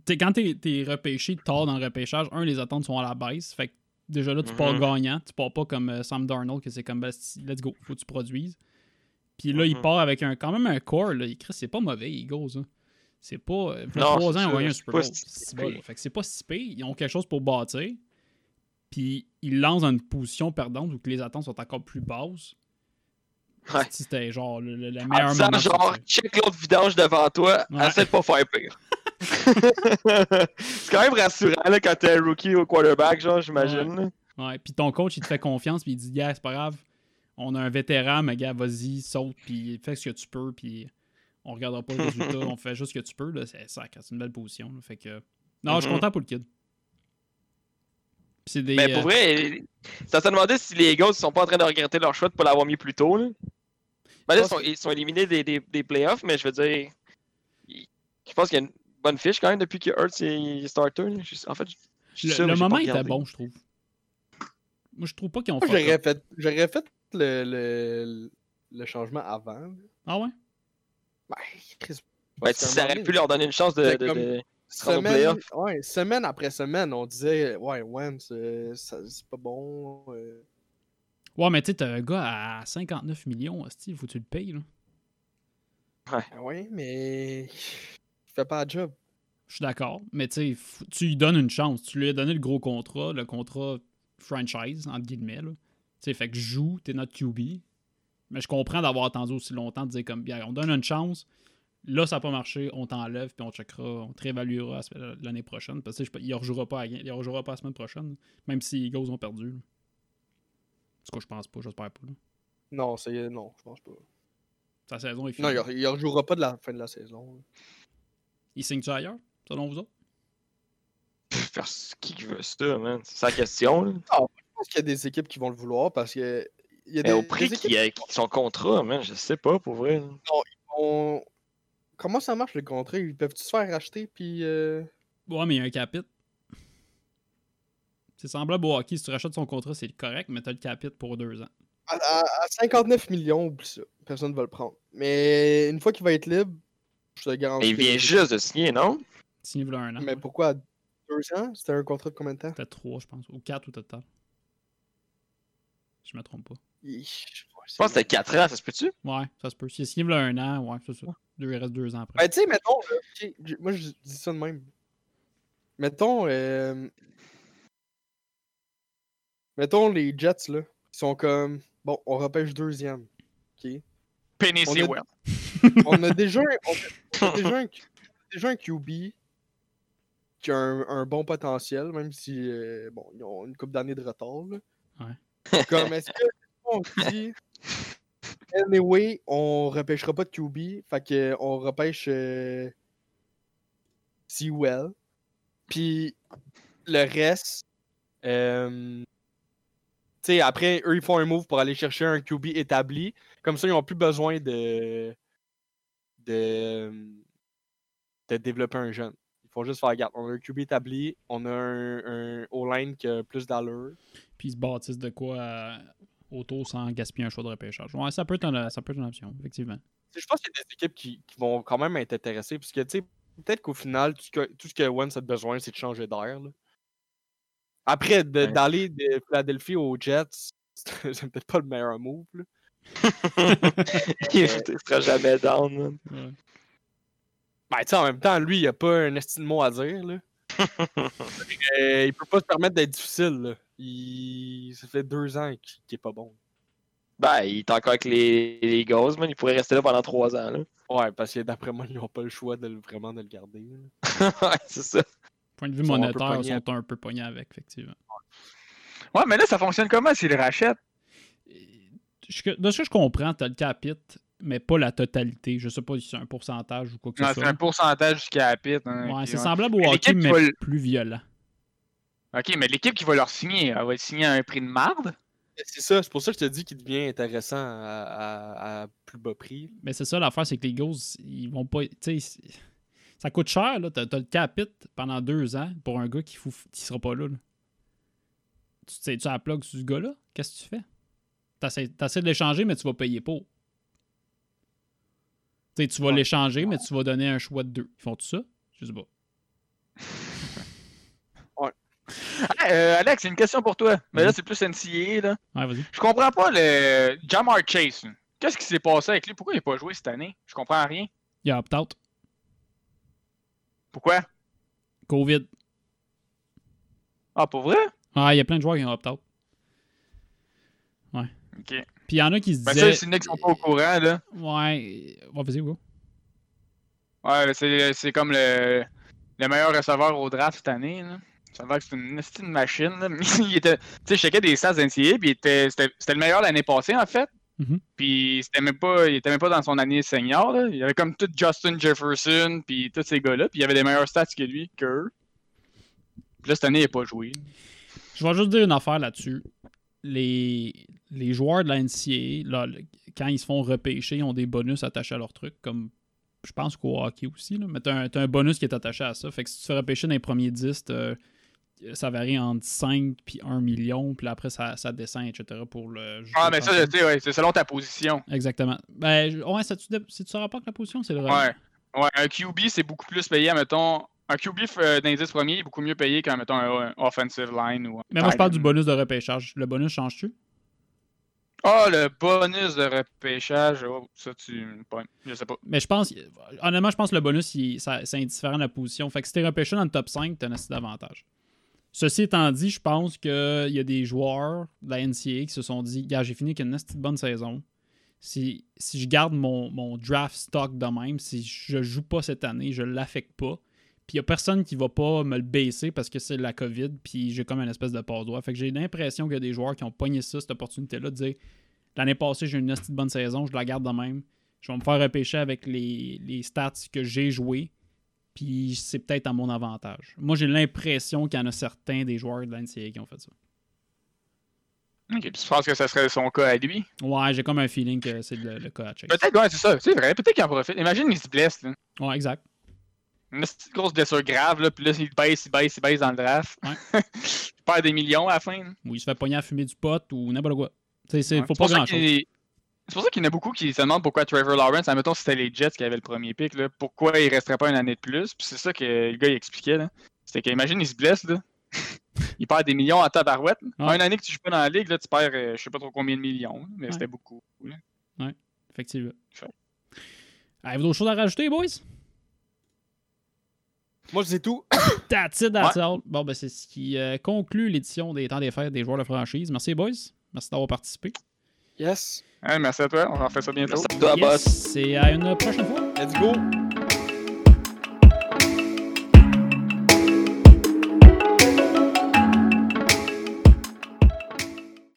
t'es- quand t'es es repêché tard dans le repêchage, un, les attentes sont à la baisse. Fait que déjà là, tu pars Mhm. gagnant. Tu pars pas comme euh, Sam Darnold, que c'est comme ben, let's go, faut que tu produises. Puis là, il Mhm. part avec un, quand même un core. Là. C'est pas mauvais, Eagles. hein. C'est pas. euh, il Non, trois c'est ans, ils ont ça, gagné un c'est Super pas Bowl. si Fait que c'est pas si pire. Ils ont quelque chose pour bâtir. puis il lance dans une position perdante où que les attentes sont encore plus basses. Ouais. Si C'était genre le, le- le En meilleur disant, moment. genre, check l'autre vidange devant toi, Ouais. essaie de pas faire pire. *laughs* *laughs* c'est quand même rassurant là, quand t'es un rookie au quarterback, genre, j'imagine. Ouais, puis ton coach, il te fait confiance, puis il dit, gars, c'est pas grave, on a un vétéran, mais gars, vas-y, saute, puis fais ce que tu peux, puis on regardera pas le résultat, *laughs* on fait juste ce que tu peux, là, c'est ça, c'est une belle position, là, fait que... Non, je suis Mhm. content pour le kid. Des... Mais pour euh, vrai, ça se demandait si les Eagles sont pas en train de regretter leur choix de pas l'avoir mis plus tôt. Là. Ben là, ils sont, ils sont éliminés des, des, des playoffs, mais je veux dire, je pense qu'il y a une bonne fiche quand même depuis que Hurts est starter. En fait, je- le, sûr, moment était bon, je trouve. Moi, je trouve pas qu'ils ont Moi, fuck j'aurais fait, j'aurais fait le, le, le changement avant. Ah ouais? Ben, Chris, Ouais, si ça aurait pu leur donner une chance de, de- comme- Semaine, ouais, semaine après semaine, on disait Ouais, Wentz, euh, c'est pas bon. euh. Ouais, mais tu sais, t'as un gars à 59 millions, hostie, faut que tu le payes, là. Ah ouais, mais. Il fait pas le job. Je suis d'accord, mais tu lui donnes une chance. Tu lui as donné le gros contrat, le contrat franchise, entre guillemets. Là. Tu sais, fait que joue, t'es notre QB. Mais je comprends d'avoir attendu aussi longtemps de dire comme, bien, on donne une chance. Là, ça n'a pas marché, on t'enlève, puis on checkera, on te réévaluera semaine- l'année prochaine. Parce que tu sais, je- il ne rejouera, pas à- il rejouera pas la semaine prochaine, même si les Eagles ont perdu. tout cas, je pense pas, j'espère pas. là. Non, c'est. Non, je pense pas. Sa saison est finie. Non, il, il rejouera pas de la fin de la saison. Il signe-tu ailleurs, selon vous autres? Faire ce qui veut ça, man? C'est sa question. là. Je pense qu'il y a des équipes qui vont le vouloir parce que. Il y a Mais des, au prix des équipes a son contrat, man, je sais pas pour vrai. là. qui vont- Comment ça marche le contrat? Ils peuvent-tu se faire racheter puis. euh, Ouais, mais il y a un capite. C'est semblable au hockey. Si tu rachètes son contrat, c'est correct, mais t'as le capite pour deux ans. À, à- à 59 millions, oublie ça. Personne ne va le prendre. Mais une fois qu'il va être libre, je te garantis. Mais il vient juste de signer, non? Signé il un an. Mais pourquoi? À deux ans? C'était un contrat de combien de temps? Peut-être trois, je pense. Ou quatre au total. Je me trompe pas. Il- Je pense que c'était 4 ans, ça se peut-tu? Ouais, ça se peut. S'il signé il y a un an, ouais, c'est ça. Deux, il reste deux ans après. Ben, tu sais, mettons, là, moi je dis ça de même. Mettons, euh, mettons les Jets, là, ils sont comme, bon, on repêche deuxième, ok? Penny a- Sewell. On a déjà un, on a- on *laughs* a déjà un, déjà un QB qui a un, un bon potentiel, même si, euh, bon, ils ont une couple d'années de retard, là. Ouais. Comme, est-ce que on se dit, anyway, on repêchera pas de QB, fait que on repêche euh, Sewell, puis le reste, euh, tu sais, après, eux, ils font un move pour aller chercher un QB établi. Comme ça, ils n'ont plus besoin de, de, de développer un jeune. Ils font juste faire, regarde, on a un QB établi, on a un, un O-line qui a plus d'allure. Puis ils se bâtissent de quoi euh, autour sans gaspiller un choix de repêchage. Ouais, ça peut être, un- ça peut être une option, effectivement. Je pense qu'il y a des équipes qui, qui vont quand même être intéressées, parce que, tu sais, peut-être qu'au final, tout ce que, tout ce que Wentz a besoin, c'est de changer d'air. Après, de- Ouais. d'aller de Philadelphie aux Jets, c'est *laughs* c'est peut-être pas le meilleur move. là. *laughs* il sera jamais down. Ouais. Ben, tu sais, en même temps, lui, il a pas un estime mot à dire, là. *laughs* Euh, il peut pas se permettre d'être difficile, là. Il... Ça fait deux ans qu'il qu'il est pas bon. Ben, il est encore avec les, les man. Il pourrait rester là pendant 3 ans, là. Ouais, parce que d'après moi, ils n'ont pas le choix de le- vraiment de le garder. *laughs* ouais, c'est ça. Point de vue monétaire, ils sont un peu pognés avec, effectivement. Ouais, mais là, ça fonctionne comment s'il le rachète? Je- De ce que je comprends, t'as le capite, mais pas la totalité. Je sais pas si c'est un pourcentage ou quoi que Non, ce c'est soit. un pourcentage du capite. hein, Ouais, c'est ouais. semblable au Mais hockey, mais va plus violent. Ok, mais l'équipe qui va leur signer, elle va le signer à un prix de marde? C'est ça, c'est pour ça que je te dis qu'il devient intéressant à, à- à plus bas prix. Mais c'est ça l'affaire, c'est que les Eagles, ils vont pas. Tu sais, c'est- ça coûte cher, là. T'as, t'as le capite pendant deux ans pour un gars qui, fout, qui sera pas là. là. Tu sais, tu as la plug sur ce gars-là? Qu'est-ce que tu fais? T'essaies, t'essaies de l'échanger, mais tu vas payer pour. Tu sais, tu vas Ouais. l'échanger, mais tu vas donner un choix de deux. Ils font tout ça? Je sais pas. *laughs* Hey, euh, Alex, j'ai une question pour toi. Mais là, c'est plus NCAA, là. Ouais, vas-y. Je comprends pas le Jamar Chase. Qu'est-ce qui s'est passé avec lui? Pourquoi il n'a pas joué cette année? Je comprends rien. Il a opt-out. Pourquoi? COVID. Ah, pour vrai? Ah, il y a plein de joueurs qui ont opt-out. Ouais. Puis il y en a qui se Ben disaient. ça, c'est qui sont pas au courant, là. Ouais. Ouais, vas-y, go. Ouais, c'est c'est comme le, le meilleur receveur au draft cette année, là. Ça va que c'est une, une machine, là. *laughs* il était, tu sais, je checkais des stats d'NCA, puis il était- c'était c'était le meilleur l'année passée, en fait. Mhm. Puis c'était même pas, il était même pas dans son année senior, là. Il y avait comme tout Justin Jefferson, puis tous ces gars-là, puis il y avait des meilleurs stats que lui. Puis là, cette année, il n'a pas joué. Je vais juste dire une affaire là-dessus. Les, les joueurs de la NCAA, là, quand ils se font repêcher, ils ont des bonus attachés à leur truc, comme je pense qu'au hockey aussi. Là, mais t'as un, t'as un bonus qui est attaché à ça. Fait que si tu te fais repêcher dans les premiers 10, t'as- ça varie entre 5 puis 1 million, puis après ça, ça descend, etc. pour le. Ah, mais ça, je sais, ouais, c'est selon ta position. Exactement. Ben, ouais, ça, tu, si tu pas que la position, c'est le Ouais. Ouais, un QB, c'est beaucoup plus payé, mettons. Un QB euh, dans les 10 premiers est beaucoup mieux payé qu'un, mettons, un, un offensive line ou un Mais moi, je parle du bonus de repêchage. Le bonus change-tu? Ah, le bonus de repêchage, oh, ça, tu. Je sais pas. Mais je pense, honnêtement, je pense que le bonus, c'est indifférent de la position. Fait que si t'es repêché dans le top 5, t'as un assez d'avantage. Ceci étant dit, je pense qu'il y a des joueurs de la NCA qui se sont dit Gars, j'ai fini avec une bonne saison. Si, si je garde mon, mon draft stock de même, si je joue pas cette année, je l'affecte pas. Puis il y a personne qui va pas me le baisser parce que c'est la COVID, puis j'ai comme une espèce de passe-droit. Fait que j'ai l'impression qu'il y a des joueurs qui ont pogné ça, cette opportunité-là, de dire L'année passée, j'ai une assez bonne saison, je la garde de même. Je vais me faire repêcher avec les, les stats que j'ai joués. Puis c'est peut-être à mon avantage. Moi, j'ai l'impression qu'il y en a certains des joueurs de l'NCA qui ont fait ça. Ok, puis tu penses que ça serait son cas à lui? Ouais, j'ai comme un feeling que c'est le, le cas à Chase. Peut-être, ouais, c'est ça, c'est vrai. Peut-être qu'il en profite. Imagine, il se blesse, là. Ouais, exact. Une petite grosse blessure grave, là, puis là, il baisse, il baisse, il baisse dans le draft. Ouais. *laughs* il perd des millions à la fin. là. Ou il se fait pogner à fumer du pot ou n'importe quoi. C'est Ouais. faut pas pour ça grand-chose. qu'il- C'est pour ça qu'il y en a beaucoup qui se demandent pourquoi Trevor Lawrence, admettons si c'était les Jets qui avaient le premier pick, là, pourquoi il resterait pas une année de plus? Puis c'est ça que le gars il expliquait. là. C'était qu'imagine, il se blesse, là. *laughs* il perd des millions en tabarouette. Une année que tu joues pas dans la ligue, là, tu perds euh, je sais pas trop combien de millions, mais Ouais. c'était beaucoup. là. Effectivement. Fait. Avez-vous d'autres choses à rajouter, boys? Moi, c'est tout. That's it, that's all. Bon, ben, c'est ce qui euh, conclut l'édition des temps des fêtes des joueurs de franchise. Merci, boys. Merci d'avoir participé. Yes. Hein, merci à toi, on en fait ça bientôt. Merci à toi, Yes, boss. C'est à une prochaine fois. Let's go.